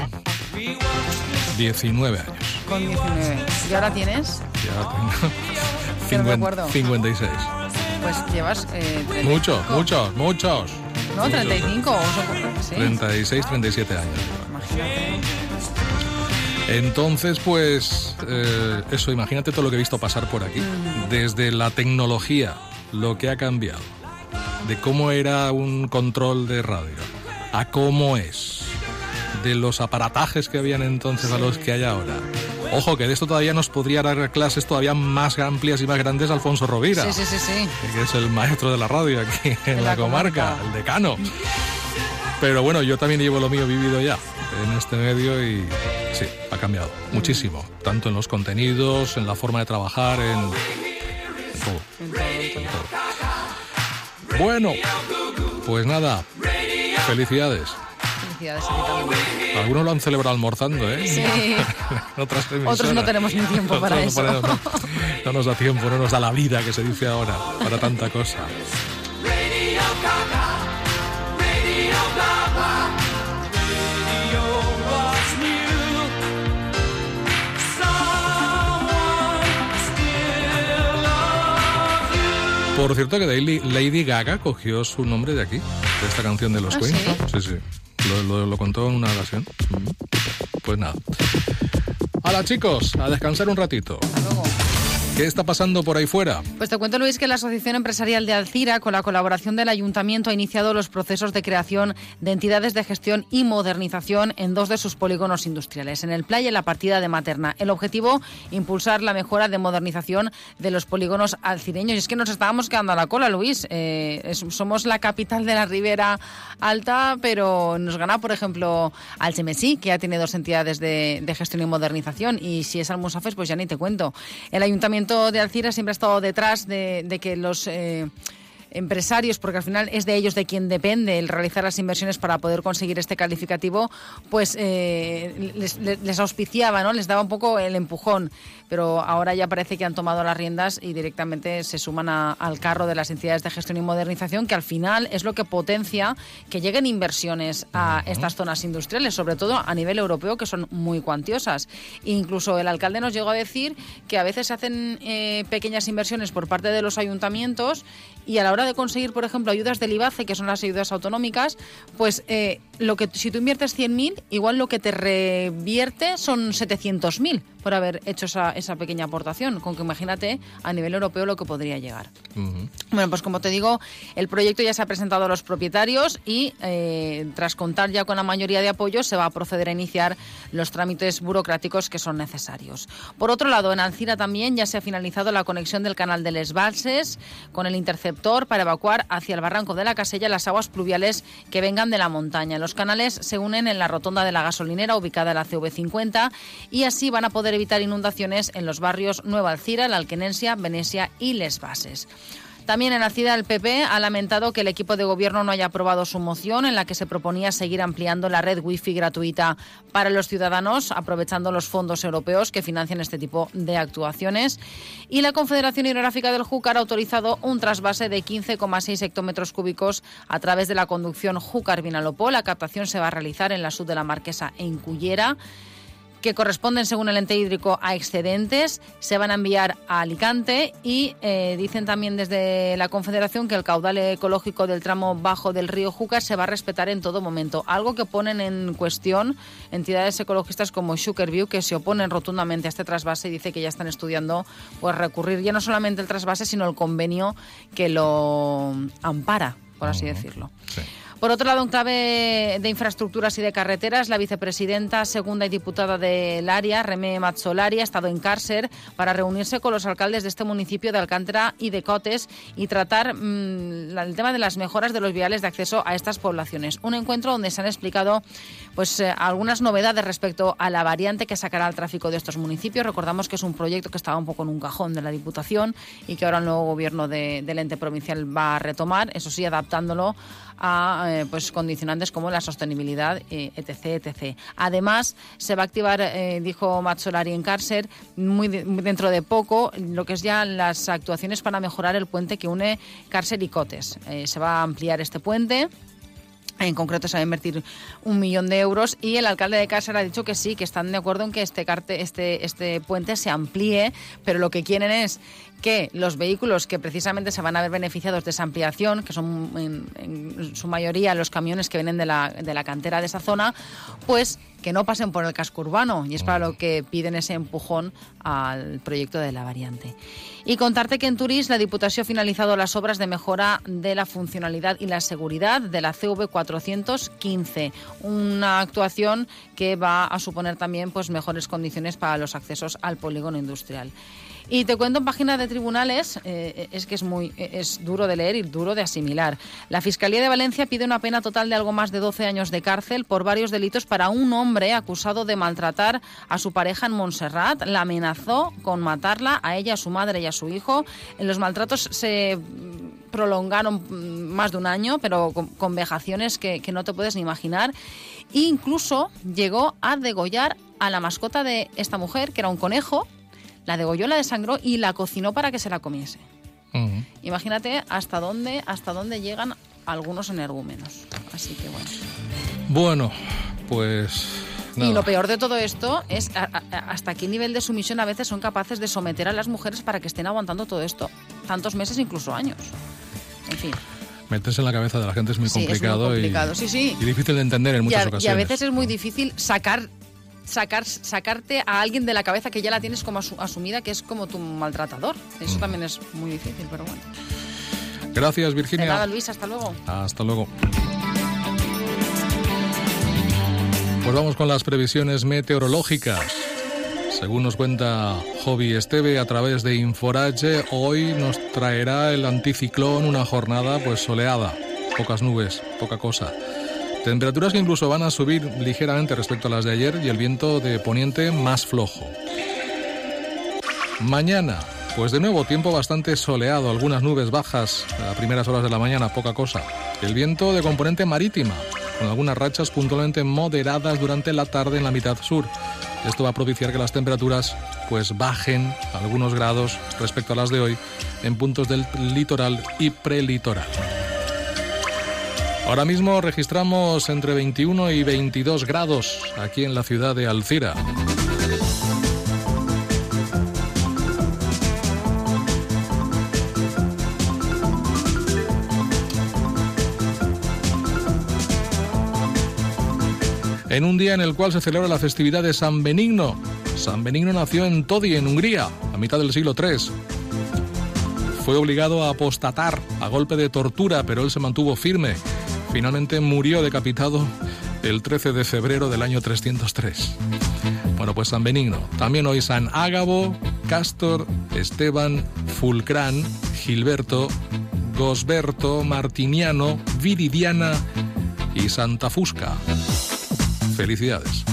19 años. Con 19. ¿Y ahora tienes? Ya tengo Que no me 50 acuerdo. 56. Pues llevas... Eh, 35. Muchos, muchos, muchos. No, Muchos. 35 o ¿sí? 36, 37 años. Imagínate. Entonces, pues, eh, eso, imagínate todo lo que he visto pasar por aquí. Desde la tecnología, lo que ha cambiado, de cómo era un control de radio, a cómo es, de los aparatajes que habían entonces a los que hay ahora. Ojo, que de esto todavía nos podría dar clases todavía más amplias y más grandes Alfonso Rovira, Sí, sí, sí, sí. que es el maestro de la radio aquí en, la, comarca, el decano. Pero bueno, yo también llevo lo mío vivido ya en este medio y sí, cambiado muchísimo, tanto en los contenidos, en la forma de trabajar, en, en todo. en todo. Bueno, pues nada, felicidades. Felicidades a. Algunos lo han celebrado almorzando, ¿eh? Sí. Otras Otros no tenemos ni tiempo para Otros eso. no, no- no nos da tiempo, no nos da la vida que se dice ahora para tanta cosa. Por cierto que Lady, Lady Gaga cogió su nombre de aquí, de esta canción de los ¿Ah, Queen. sí? Sí, sí. Lo, lo- lo contó en una ocasión. Pues nada. Hola chicos, a descansar un ratito. ¿Qué está pasando por ahí fuera? Pues te cuento, Luis, que la Asociación Empresarial de Alcira, con la colaboración del Ayuntamiento, ha iniciado los procesos de creación de entidades de gestión y modernización en dos de sus polígonos industriales, en el Playa y la partida de Materna. El objetivo, impulsar la mejora de modernización de los polígonos alcireños. Y es que nos estábamos quedando a la cola, Luis. Eh, somos la capital de la Ribera Alta, pero nos gana, por ejemplo, Alchemesí, que ya tiene dos entidades de, de gestión y modernización. Y si es Almusafes, pues ya ni te cuento. El Ayuntamiento de Alcira siempre ha estado detrás de, de que los... eh, empresarios, porque al final es de ellos de quien depende el realizar las inversiones para poder conseguir este calificativo, pues eh, les, auspiciaba, ¿no? les daba un poco el empujón. Pero ahora ya parece que han tomado las riendas y directamente se suman a- al carro de las entidades de gestión y modernización, que al final es lo que potencia que lleguen inversiones a estas zonas industriales, sobre todo a nivel europeo, que son muy cuantiosas. Incluso el alcalde nos llegó a decir que a veces se hacen eh, pequeñas inversiones por parte de los ayuntamientos y a la hora de conseguir, por ejemplo, ayudas del IBACE, que son las ayudas autonómicas, pues eh, lo que si tú inviertes 100.000, igual lo que te revierte son 700.000 por haber hecho esa, esa pequeña aportación. Con que imagínate a nivel europeo lo que podría llegar. Bueno, pues como te digo, el proyecto ya se ha presentado a los propietarios y eh, tras contar ya con la mayoría de apoyos se va a proceder a iniciar los trámites burocráticos que son necesarios. Por otro lado, en Alcira también ya se ha finalizado la conexión del canal de Les Balses con el interceptor para evacuar hacia el barranco de la Casella las aguas pluviales que vengan de la montaña. Los canales se unen en la rotonda de la gasolinera ubicada en la CV50 y así van a poder evitar inundaciones en los barrios Nueva Alcira, La Alquenencia, Venecia y Les Bases. También en la ciudad del PP ha lamentado que el equipo de gobierno no haya aprobado su moción en la que se proponía seguir ampliando la red wifi gratuita para los ciudadanos, aprovechando los fondos europeos que financian este tipo de actuaciones. Y la Confederación Hidrográfica del Júcar ha autorizado un trasvase de 15,6 hectómetros cúbicos a través de la conducción Júcar-Vinalopó. La captación se va a realizar en la sud de la Marquesa, en Cullera que corresponden, según el ente hídrico, a excedentes, se van a enviar a Alicante y eh, dicen también desde la Confederación que el caudal ecológico del tramo bajo del río Júcar se va a respetar en todo momento, algo que ponen en cuestión entidades ecologistas como Sugarview que se oponen rotundamente a este trasvase y dice que ya están estudiando pues recurrir ya no solamente el trasvase, sino el convenio que lo ampara, por así decirlo. Por otro lado, en clave de infraestructuras y de carreteras, la vicepresidenta segunda y diputada del área, Remé Mazzolari, ha estado en cárcel para reunirse con los alcaldes de este municipio de Alcántara y de Cotes y tratar mm, el tema de las mejoras de los viales de acceso a estas poblaciones. Un encuentro donde se han explicado pues, eh, algunas novedades respecto a la variante que sacará el tráfico de estos municipios. Recordamos que es un proyecto que estaba un poco en un cajón de la Diputación y que ahora el nuevo gobierno de- del ente provincial va a retomar, eso sí, adaptándolo a eh, pues condicionantes como la sostenibilidad, eh, etc, etc. Además, se va a activar, eh, dijo Mazzolari en cárcel, muy, de- dentro de poco, lo que es ya las actuaciones para mejorar el puente que une cárcel y Cotes. Se va a ampliar este puente. En concreto se va a invertir un millón de euros y el alcalde de Cáceres ha dicho que sí, que están de acuerdo en que este, carte- este, este puente se amplíe, pero lo que quieren es que los vehículos que precisamente se van a ver beneficiados de esa ampliación, que son en, su mayoría los camiones que vienen de la, de la cantera de esa zona, pues que no pasen por el casco urbano y es para lo que piden ese empujón al proyecto de la variante. Y contarte que en Turís la Diputación ha finalizado las obras de mejora de la funcionalidad y la seguridad de la CV 415, una actuación que va a suponer también pues mejores condiciones para los accesos al polígono industrial. Y te cuento en página de tribunales, eh, es que es muy es duro de leer y duro de asimilar. La Fiscalía de Valencia pide una pena total de algo más de 12 años de cárcel por varios delitos para un hombre acusado de maltratar a su pareja en Montserrat. La amenazó con matarla a ella, a su madre y a su hijo. En los maltratos se mm, prolongaron mm, más de un año, pero con, con vejaciones que, que no te puedes ni imaginar. E incluso llegó a degollar a la mascota de esta mujer, que era un conejo, la degolló, la desangró y la cocinó para que se la comiese. Imagínate hasta dónde, hasta dónde llegan algunos energúmenos. Así que bueno. Bueno, pues nada. Y lo peor de todo esto es a- a- hasta qué nivel de sumisión a veces son capaces de someter a las mujeres para que estén aguantando todo esto. tantos meses, incluso años. En fin. Meterse en la cabeza de la gente es muy Sí, es muy complicado, complicado, y, sí, sí. y difícil de entender en Y muchas a, y ocasiones. a veces es muy difícil sacar sacar sacarte a alguien de la cabeza que ya la tienes como asu- asumida que es como tu maltratador. Eso también es muy difícil, pero bueno. Gracias, De Virginia. nada, Luis, hasta luego. Hasta luego. Pues vamos con las previsiones meteorológicas. Según nos cuenta Hobby Esteve a través de Inforage, hoy nos traerá el anticiclón una jornada pues soleada, pocas nubes, poca cosa. Temperaturas que incluso van a subir ligeramente respecto a las de ayer y el viento de poniente más flojo. Mañana, pues de nuevo tiempo bastante soleado, algunas nubes bajas a primeras horas de la mañana, poca cosa. El viento de componente marítima, con algunas rachas puntualmente moderadas durante la tarde en la mitad sur. Esto va a propiciar que las temperaturas pues bajen algunos grados respecto a las de hoy en puntos del litoral y prelitoral. Ahora mismo registramos entre 21 y 22 grados aquí en la ciudad de Alcira. en un día en el cual se celebra la festividad de San Benigno. San Benigno nació en Todi, en Hungría, a mitad del siglo III. Fue obligado a apostatar a golpe de tortura, pero él se mantuvo firme. Finalmente murió decapitado el 13 de febrero del año 303. Bueno, pues San Benigno. También hoy San Ágabo, Castor, Esteban, Fulcrán, Gilberto, Gosberto, Martiniano, Viridiana y Santa Fusca. Felicidades.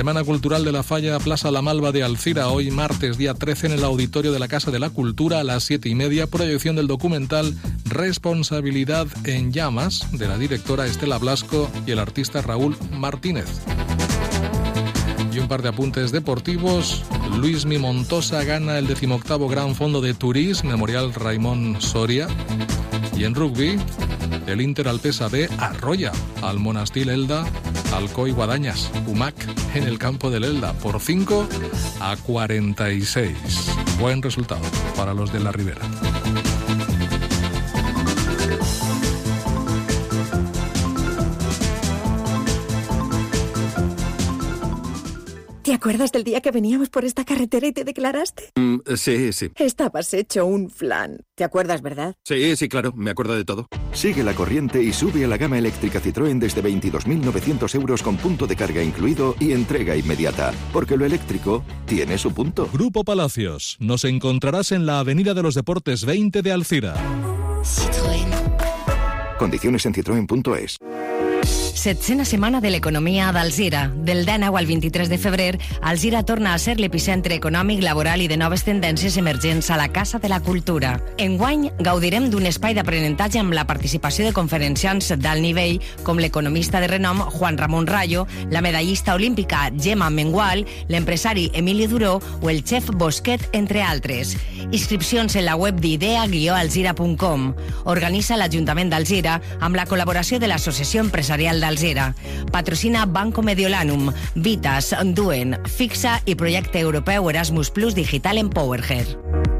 Semana Cultural de la Falla, Plaza La Malva de Alcira, hoy martes, día 13, en el auditorio de la Casa de la Cultura a las 7 y media, proyección del documental Responsabilidad en Llamas, de la directora Estela Blasco y el artista Raúl Martínez. Y un par de apuntes deportivos. Luis Montosa gana el decimoctavo Gran Fondo de Turís, Memorial Raimón Soria. Y en rugby, el Inter Alpesa B arrolla al Monastil Elda, Alcoy Guadañas, UMAC en el campo del Elda por 5 a 46. Buen resultado para los de la Ribera. ¿Te acuerdas del día que veníamos por esta carretera y te declaraste? Mm, sí, sí. Estabas hecho un flan. ¿Te acuerdas, verdad? Sí, sí, claro, me acuerdo de todo. Sigue la corriente y sube a la gama eléctrica Citroën desde 22.900 euros con punto de carga incluido y entrega inmediata. Porque lo eléctrico tiene su punto. Grupo Palacios. Nos encontrarás en la Avenida de los Deportes 20 de Alcira. Condiciones en citroen.es. Setzena setmana de l'economia d'Alzira. Del 19 al 23 de febrer, Alzira torna a ser l'epicentre econòmic, laboral i de noves tendències emergents a la Casa de la Cultura. Enguany, gaudirem d'un espai d'aprenentatge amb la participació de conferenciants d'alt nivell com l'economista de renom Juan Ramon Rayo, la medallista olímpica Gemma Mengual, l'empresari Emili Duró o el xef Bosquet, entre altres. Inscripcions en la web d'idea-alzira.com. Organitza l'Ajuntament d'Alzira amb la col·laboració de l'Associació Empresarial d'Alzira. Patrocina Banco Mediolanum, Vitas, Duen, Fixa i projecte europeu Erasmus Plus Digital Empowerher.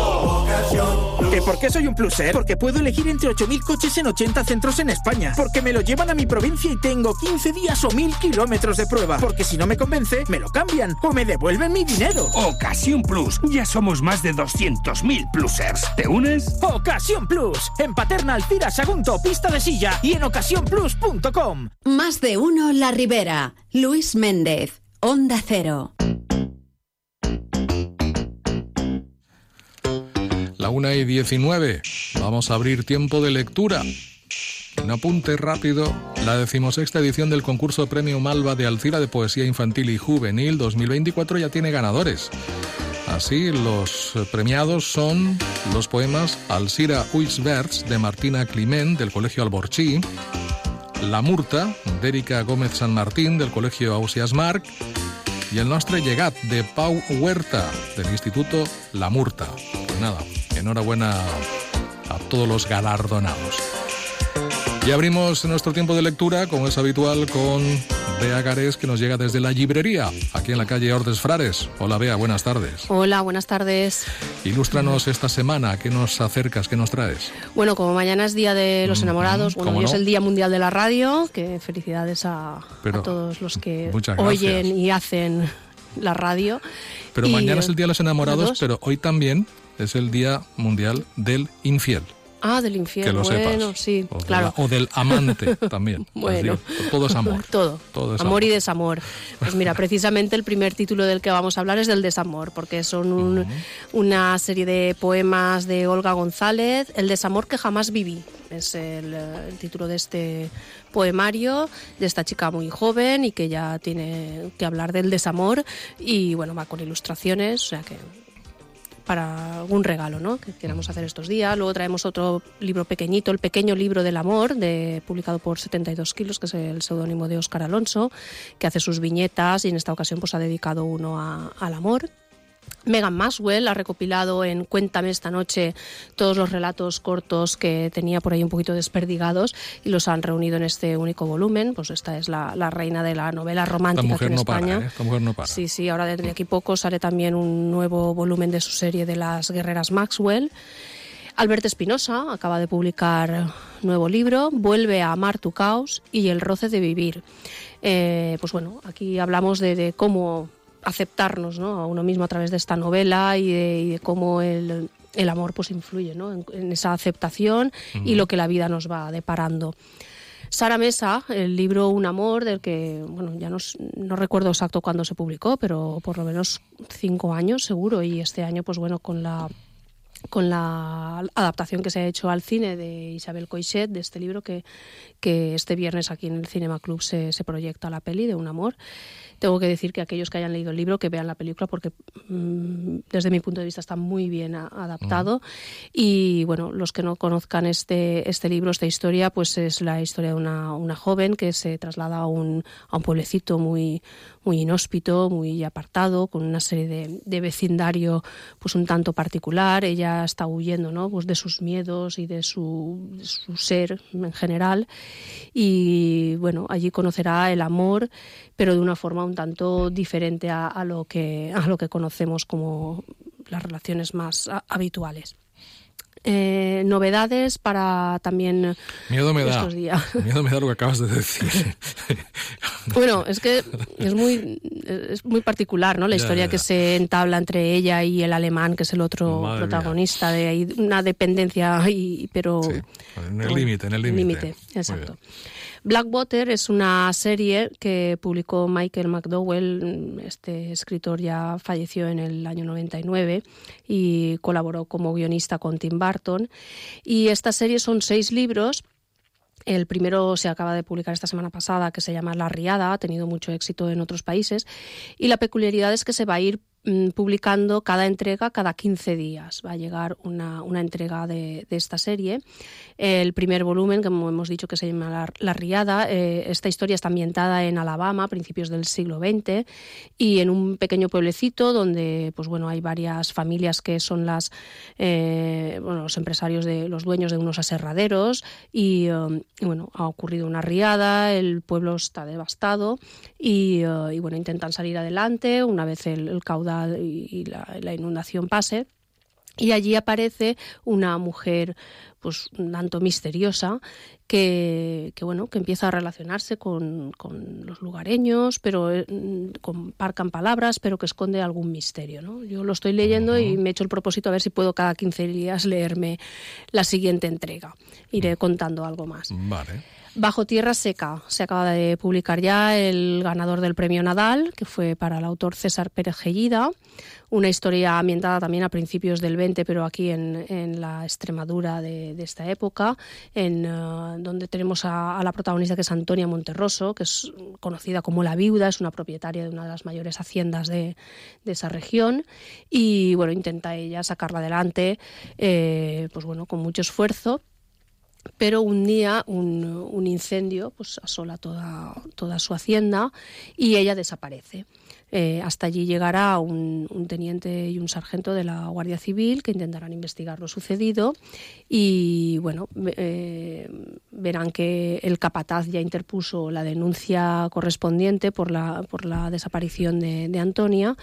¿Que por qué soy un pluser? Porque puedo elegir entre 8.000 coches en 80 centros en España. Porque me lo llevan a mi provincia y tengo 15 días o 1.000 kilómetros de prueba. Porque si no me convence, me lo cambian o me devuelven mi dinero. Ocasión Plus. Ya somos más de 200.000 plusers. ¿Te unes? Ocasión Plus. En Paterna, Alcira, Sagunto, Pista de Silla y en ocasiónplus.com. Más de uno La Ribera. Luis Méndez. Onda Cero. La una y 19. Vamos a abrir tiempo de lectura. Un apunte rápido. La decimosexta edición del concurso Premio Malva de Alcira de Poesía Infantil y Juvenil 2024 ya tiene ganadores. Así, los premiados son los poemas Alcira Uixverts de Martina Climent del Colegio Alborchí, La Murta, d'Erika Gómez San Martín, del Colegio Ausias Marc, y el Nostre Llegat, de Pau Huerta, del Instituto La Murta. Pues nada, enhorabuena a todos los galardonados. Y abrimos nuestro tiempo de lectura, como es habitual, con Bea Garés, que nos llega desde la librería, aquí en la calle Ordes Frares. Hola Bea, buenas tardes. Hola, buenas tardes. Ilústranos esta semana, ¿qué nos acercas, qué nos traes? Bueno, como mañana es Día de los Enamorados, bueno, ¿cómo hoy es el Día Mundial de la Radio, que felicidades a, todos los que gracias. oyen y hacen la radio. Pero Y, mañana es el Día de los ¿los Enamorados, dos? pero hoy también es el Día Mundial del Infiel. Ah, del infierno. Que lo bueno, sepas. sí, O, claro. la- o del amante también. Bueno. Todo es amor. Todo. Todo es amor y desamor. Pues mira, precisamente el primer título del que vamos a hablar es del desamor, porque son un- una serie de poemas de Olga González, El desamor que jamás viví. Es el, eh, el título de este poemario de esta chica muy joven y que ya tiene que hablar del desamor y bueno, va con ilustraciones, o sea que para algún regalo ¿no? que queramos hacer estos días. Luego traemos otro libro pequeñito, El pequeño libro del amor, de, publicado por 72 kilos, que es el seudónimo de Óscar Alonso, que hace sus viñetas y en esta ocasión pues, ha dedicado uno al amor. Megan Maxwell ha recopilado en Cuéntame esta noche todos los relatos cortos que tenía por ahí un poquito desperdigados y los han reunido en este único volumen. Pues esta es la, la reina de la novela Esta romántica aquí en no España. para, ¿eh? Esta mujer no para. Sí, sí, ahora de aquí poco sale también un nuevo volumen de su serie de las guerreras Maxwell. Albert Espinosa acaba de publicar nuevo libro, Vuelve a amar tu caos y el roce de vivir. Eh, pues bueno, aquí hablamos de, de cómo aceptarnos ¿no? a uno mismo a través de esta novela y de, y de cómo el, el amor pues influye ¿no? en, en esa aceptación y lo que la vida nos va deparando. Sara Mesa, el libro Un amor, del que, bueno, ya no, no recuerdo exacto cuándo se publicó, pero por lo menos cinco años seguro, y este año, pues bueno, con la con la adaptación que se ha hecho al cine de Isabel Coixet, de este libro, que, que este viernes aquí en el Cinema Club se, se proyecta la peli de Un amor. Tengo que decir que aquellos que hayan leído el libro, que vean la película, porque mm, desde mi punto de vista está muy bien a- adaptado. Y bueno, los que no conozcan este, este libro, esta historia, pues es la historia de una, una joven que se traslada a un, a un pueblecito muy, muy inhóspito, muy apartado, con una serie de, de vecindario pues un tanto particular. Ella está huyendo ¿no? pues de sus miedos y de su, de su ser en general. Y bueno, allí conocerá el amor, pero de una forma un tanto diferente a, a lo, que, a lo que conocemos como las relaciones más a- habituales. Eh, novedades para también Miedo me da. estos días. Miedo me da lo que acabas de decir. Bueno, es que es muy, es muy particular, ¿no? La Ya, historia ya, que se entabla entre ella y el alemán, que es el otro Madre protagonista, de ahí una dependencia, y, pero En el límite, en el límite. Muy exacto. Blackwater es una serie que publicó Michael McDowell, este escritor ya falleció en el año 99 y colaboró como guionista con Tim Burton. Y esta serie son seis libros el primero se acaba de publicar esta semana pasada, que se llama La Riada, ha tenido mucho éxito en otros países. Y la peculiaridad es que se va a ir mm, publicando cada entrega cada 15 días. Va a llegar una, una entrega de, de esta serie. El primer volumen, como hemos dicho, que se llama La, Riada, eh, esta historia está ambientada en Alabama, a principios del siglo XX, y en un pequeño pueblecito donde pues bueno, hay varias familias que son las, eh, bueno, los empresarios, de los dueños de unos aserraderos, y, um, y, bueno, ha ocurrido una riada, el pueblo está devastado y, uh, bueno, intentan salir adelante una vez el caudal y, y la, la inundación pase. Y allí aparece una mujer pues un tanto misteriosa que, que, bueno que empieza a relacionarse con, con los lugareños pero eh, comparcan palabras pero que esconde algún misterio ¿no? yo lo estoy leyendo y me he hecho el propósito a ver si puedo cada 15 días leerme la siguiente entrega iré contando algo más Vale. Bajo Tierra Seca. Se acaba de publicar ya el ganador del premio Nadal, que fue para el autor César Pérez Gellida, una historia ambientada también a principios del 20, pero aquí en, en la Extremadura de, de, esta época, en uh, donde tenemos a, a, la protagonista que es Antonia Monterroso, que es conocida como la viuda, es una propietaria de una de las mayores haciendas de, de esa región. Y bueno, intenta ella sacarla adelante, eh, pues bueno, con mucho esfuerzo pero un día un, un incendio pues asola toda, toda su hacienda y ella desaparece. Eh, hasta allí llegará un, un teniente y un sargento de la Guardia Civil que intentarán investigar lo sucedido y bueno eh, verán que el capataz ya interpuso la denuncia correspondiente por la, por la desaparición de, de Antonia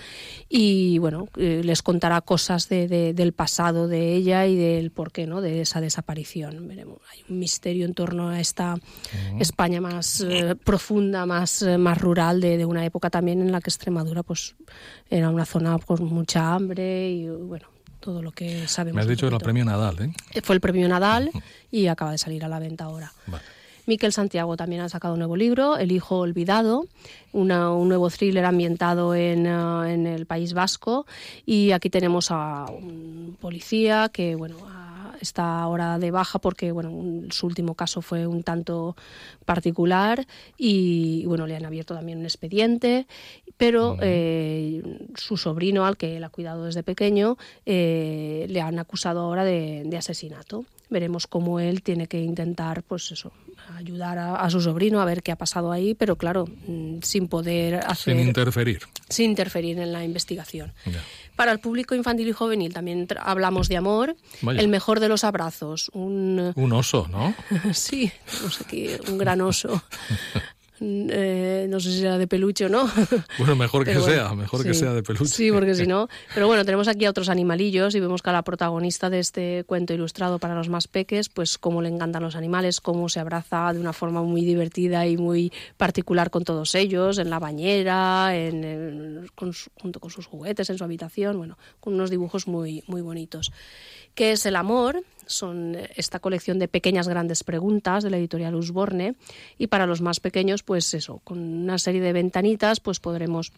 y bueno eh, les contará cosas de- de- del pasado de ella y del porqué ¿no? de esa desaparición. Veremos, hay un misterio en torno a esta España más eh, profunda, más, eh, más rural de, de una época también en la que Extremadura pues era una zona con mucha hambre y bueno todo lo que sabemos. Me has dicho que era premio Nadal, ¿eh? Eh, Fue el premio Nadal y acaba de salir a la venta ahora. Miquel Santiago también ha sacado un nuevo libro, El hijo olvidado, una- un nuevo thriller ambientado en, eh, en el País Vasco. Y aquí tenemos a un policía que bueno ha- está ahora de baja porque bueno un- su último caso fue un tanto particular y bueno le han abierto también un expediente, pero eh, su sobrino al que él ha cuidado desde pequeño eh, le han acusado ahora de, de asesinato. Veremos cómo él tiene que intentar, pues eso, ayudar a, a su sobrino a ver qué ha pasado ahí, pero claro, mm, sin poder hacer, Sin interferir. sin interferir en la investigación. Para el público infantil y juvenil también hablamos de amor, Vaya. el mejor de los abrazos, un Un oso, ¿no? sí, sé qué, un gran oso. Eh, no sé si será de peluche o no. Bueno, mejor que bueno, sea, mejor que sea de peluche. Sí, porque si no. Pero bueno, tenemos aquí a otros animalillos y vemos que a la protagonista de este cuento ilustrado para los más peques, pues cómo le encantan los animales, cómo se abraza de una forma muy divertida y muy particular con todos ellos, en la bañera, en, en- con su- junto con sus juguetes, en su habitación, bueno, con unos dibujos muy, muy bonitos. ¿Qué es el amor? Son esta colección de pequeñas grandes preguntas de la editorial Usborne y para los más pequeños, pues eso, con una serie de ventanitas, pues podremos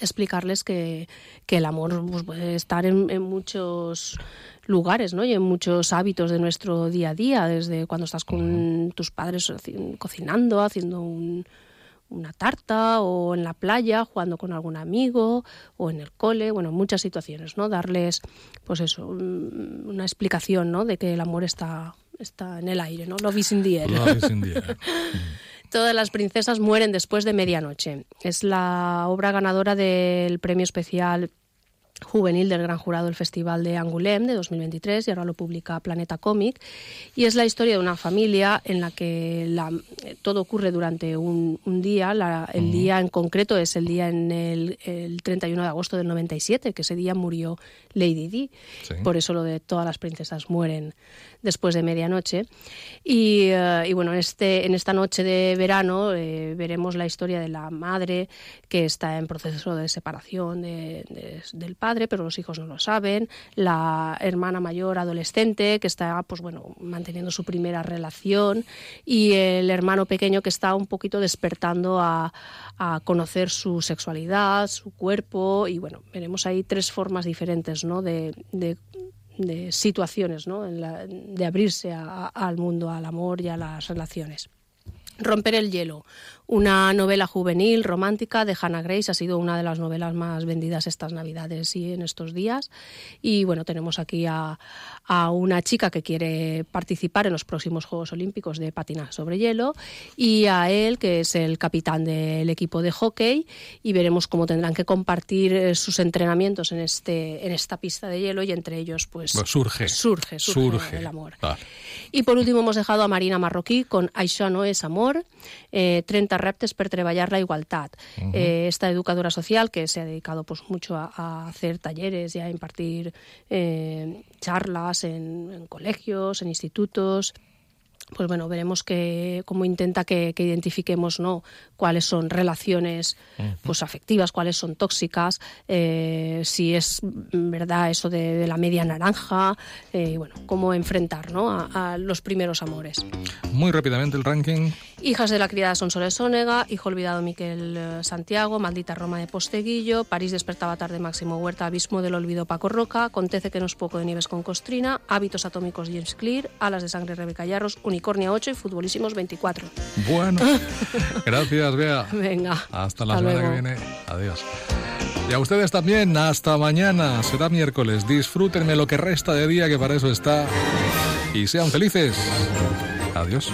explicarles que, que el amor pues, puede estar en, en muchos lugares ¿no? y en muchos hábitos de nuestro día a día, desde cuando estás con tus padres haci- cocinando, haciendo un- una tarta o en la playa jugando con algún amigo o en el cole, bueno, muchas situaciones, ¿no? Darles, pues eso, un- una explicación, ¿no? De que el amor está, está en el aire, ¿no? Love is in the air. Love is in the air. Todas las princesas mueren después de medianoche. Es la obra ganadora del premio especial juvenil del gran jurado del Festival de Angoulême de 2023 y ahora lo publica Planeta Cómic y es la historia de una familia en la que la- todo ocurre durante un, un día. La- el día en concreto es el día en el, el 31 de agosto del 97 que ese día murió Lady Di. Sí. por eso lo de todas las princesas mueren después de medianoche. Y, eh, y bueno este en esta noche de verano eh, veremos la historia de la madre que está en proceso de separación de- de- del padre pero los hijos no lo saben la hermana mayor adolescente que está pues bueno manteniendo su primera relación y el hermano pequeño que está un poquito despertando a, a conocer su sexualidad su cuerpo y bueno veremos ahí tres formas diferentes no de, de de situaciones, ¿no? En la- de abrirse a- al mundo, al amor y a las relaciones. Romper el hielo, una novela juvenil romántica de Hannah Grace, ha sido una de las novelas más vendidas estas navidades y en estos días. Y bueno, tenemos aquí a, a una chica que quiere participar en los próximos Juegos Olímpicos de patinaje sobre hielo y a él, que es el capitán del equipo de hockey, y veremos cómo tendrán que compartir eh, sus entrenamientos en, este, en esta pista de hielo y entre ellos pues Bueno, surge. surge, surge Surge. el amor. Vale. I per últim hemos dejado a Marina Marroquí con Això no és amor, eh, 30 reptes per treballar la igualdad. Ujú. Eh, esta educadora social que se ha dedicado pues mucho a, a hacer talleres y a impartir eh, charlas en, en colegios, en institutos. Pues bueno, veremos que cómo intenta que, que identifiquemos no cuáles son relaciones pues afectivas, cuáles son tóxicas, eh, si es mm, verdad eso de, de la media naranja, eh, y bueno, cómo enfrentar ¿no? a, a los primeros amores. Muy rápidamente el ranking. Hijas de la criada Sonsoles Sónega, Hijo olvidado Miquel eh, Santiago, Maldita Roma de Posteguillo, París despertaba tarde Máximo Huerta, Abismo del olvido Paco Roca, Acontece que no es poco de Nieves con Costrina, Hábitos atómicos James Clear, Alas de sangre Rebeca Yarros, Unicornia 8 y Futbolísimos 24. Bueno, gracias, Bea. Venga. Hasta la Hasta semana luego. que viene. Adiós. Y a ustedes también, hasta mañana. Será miércoles. Disfrútenme lo que resta de día, que para eso está. y sean felices. Adiós.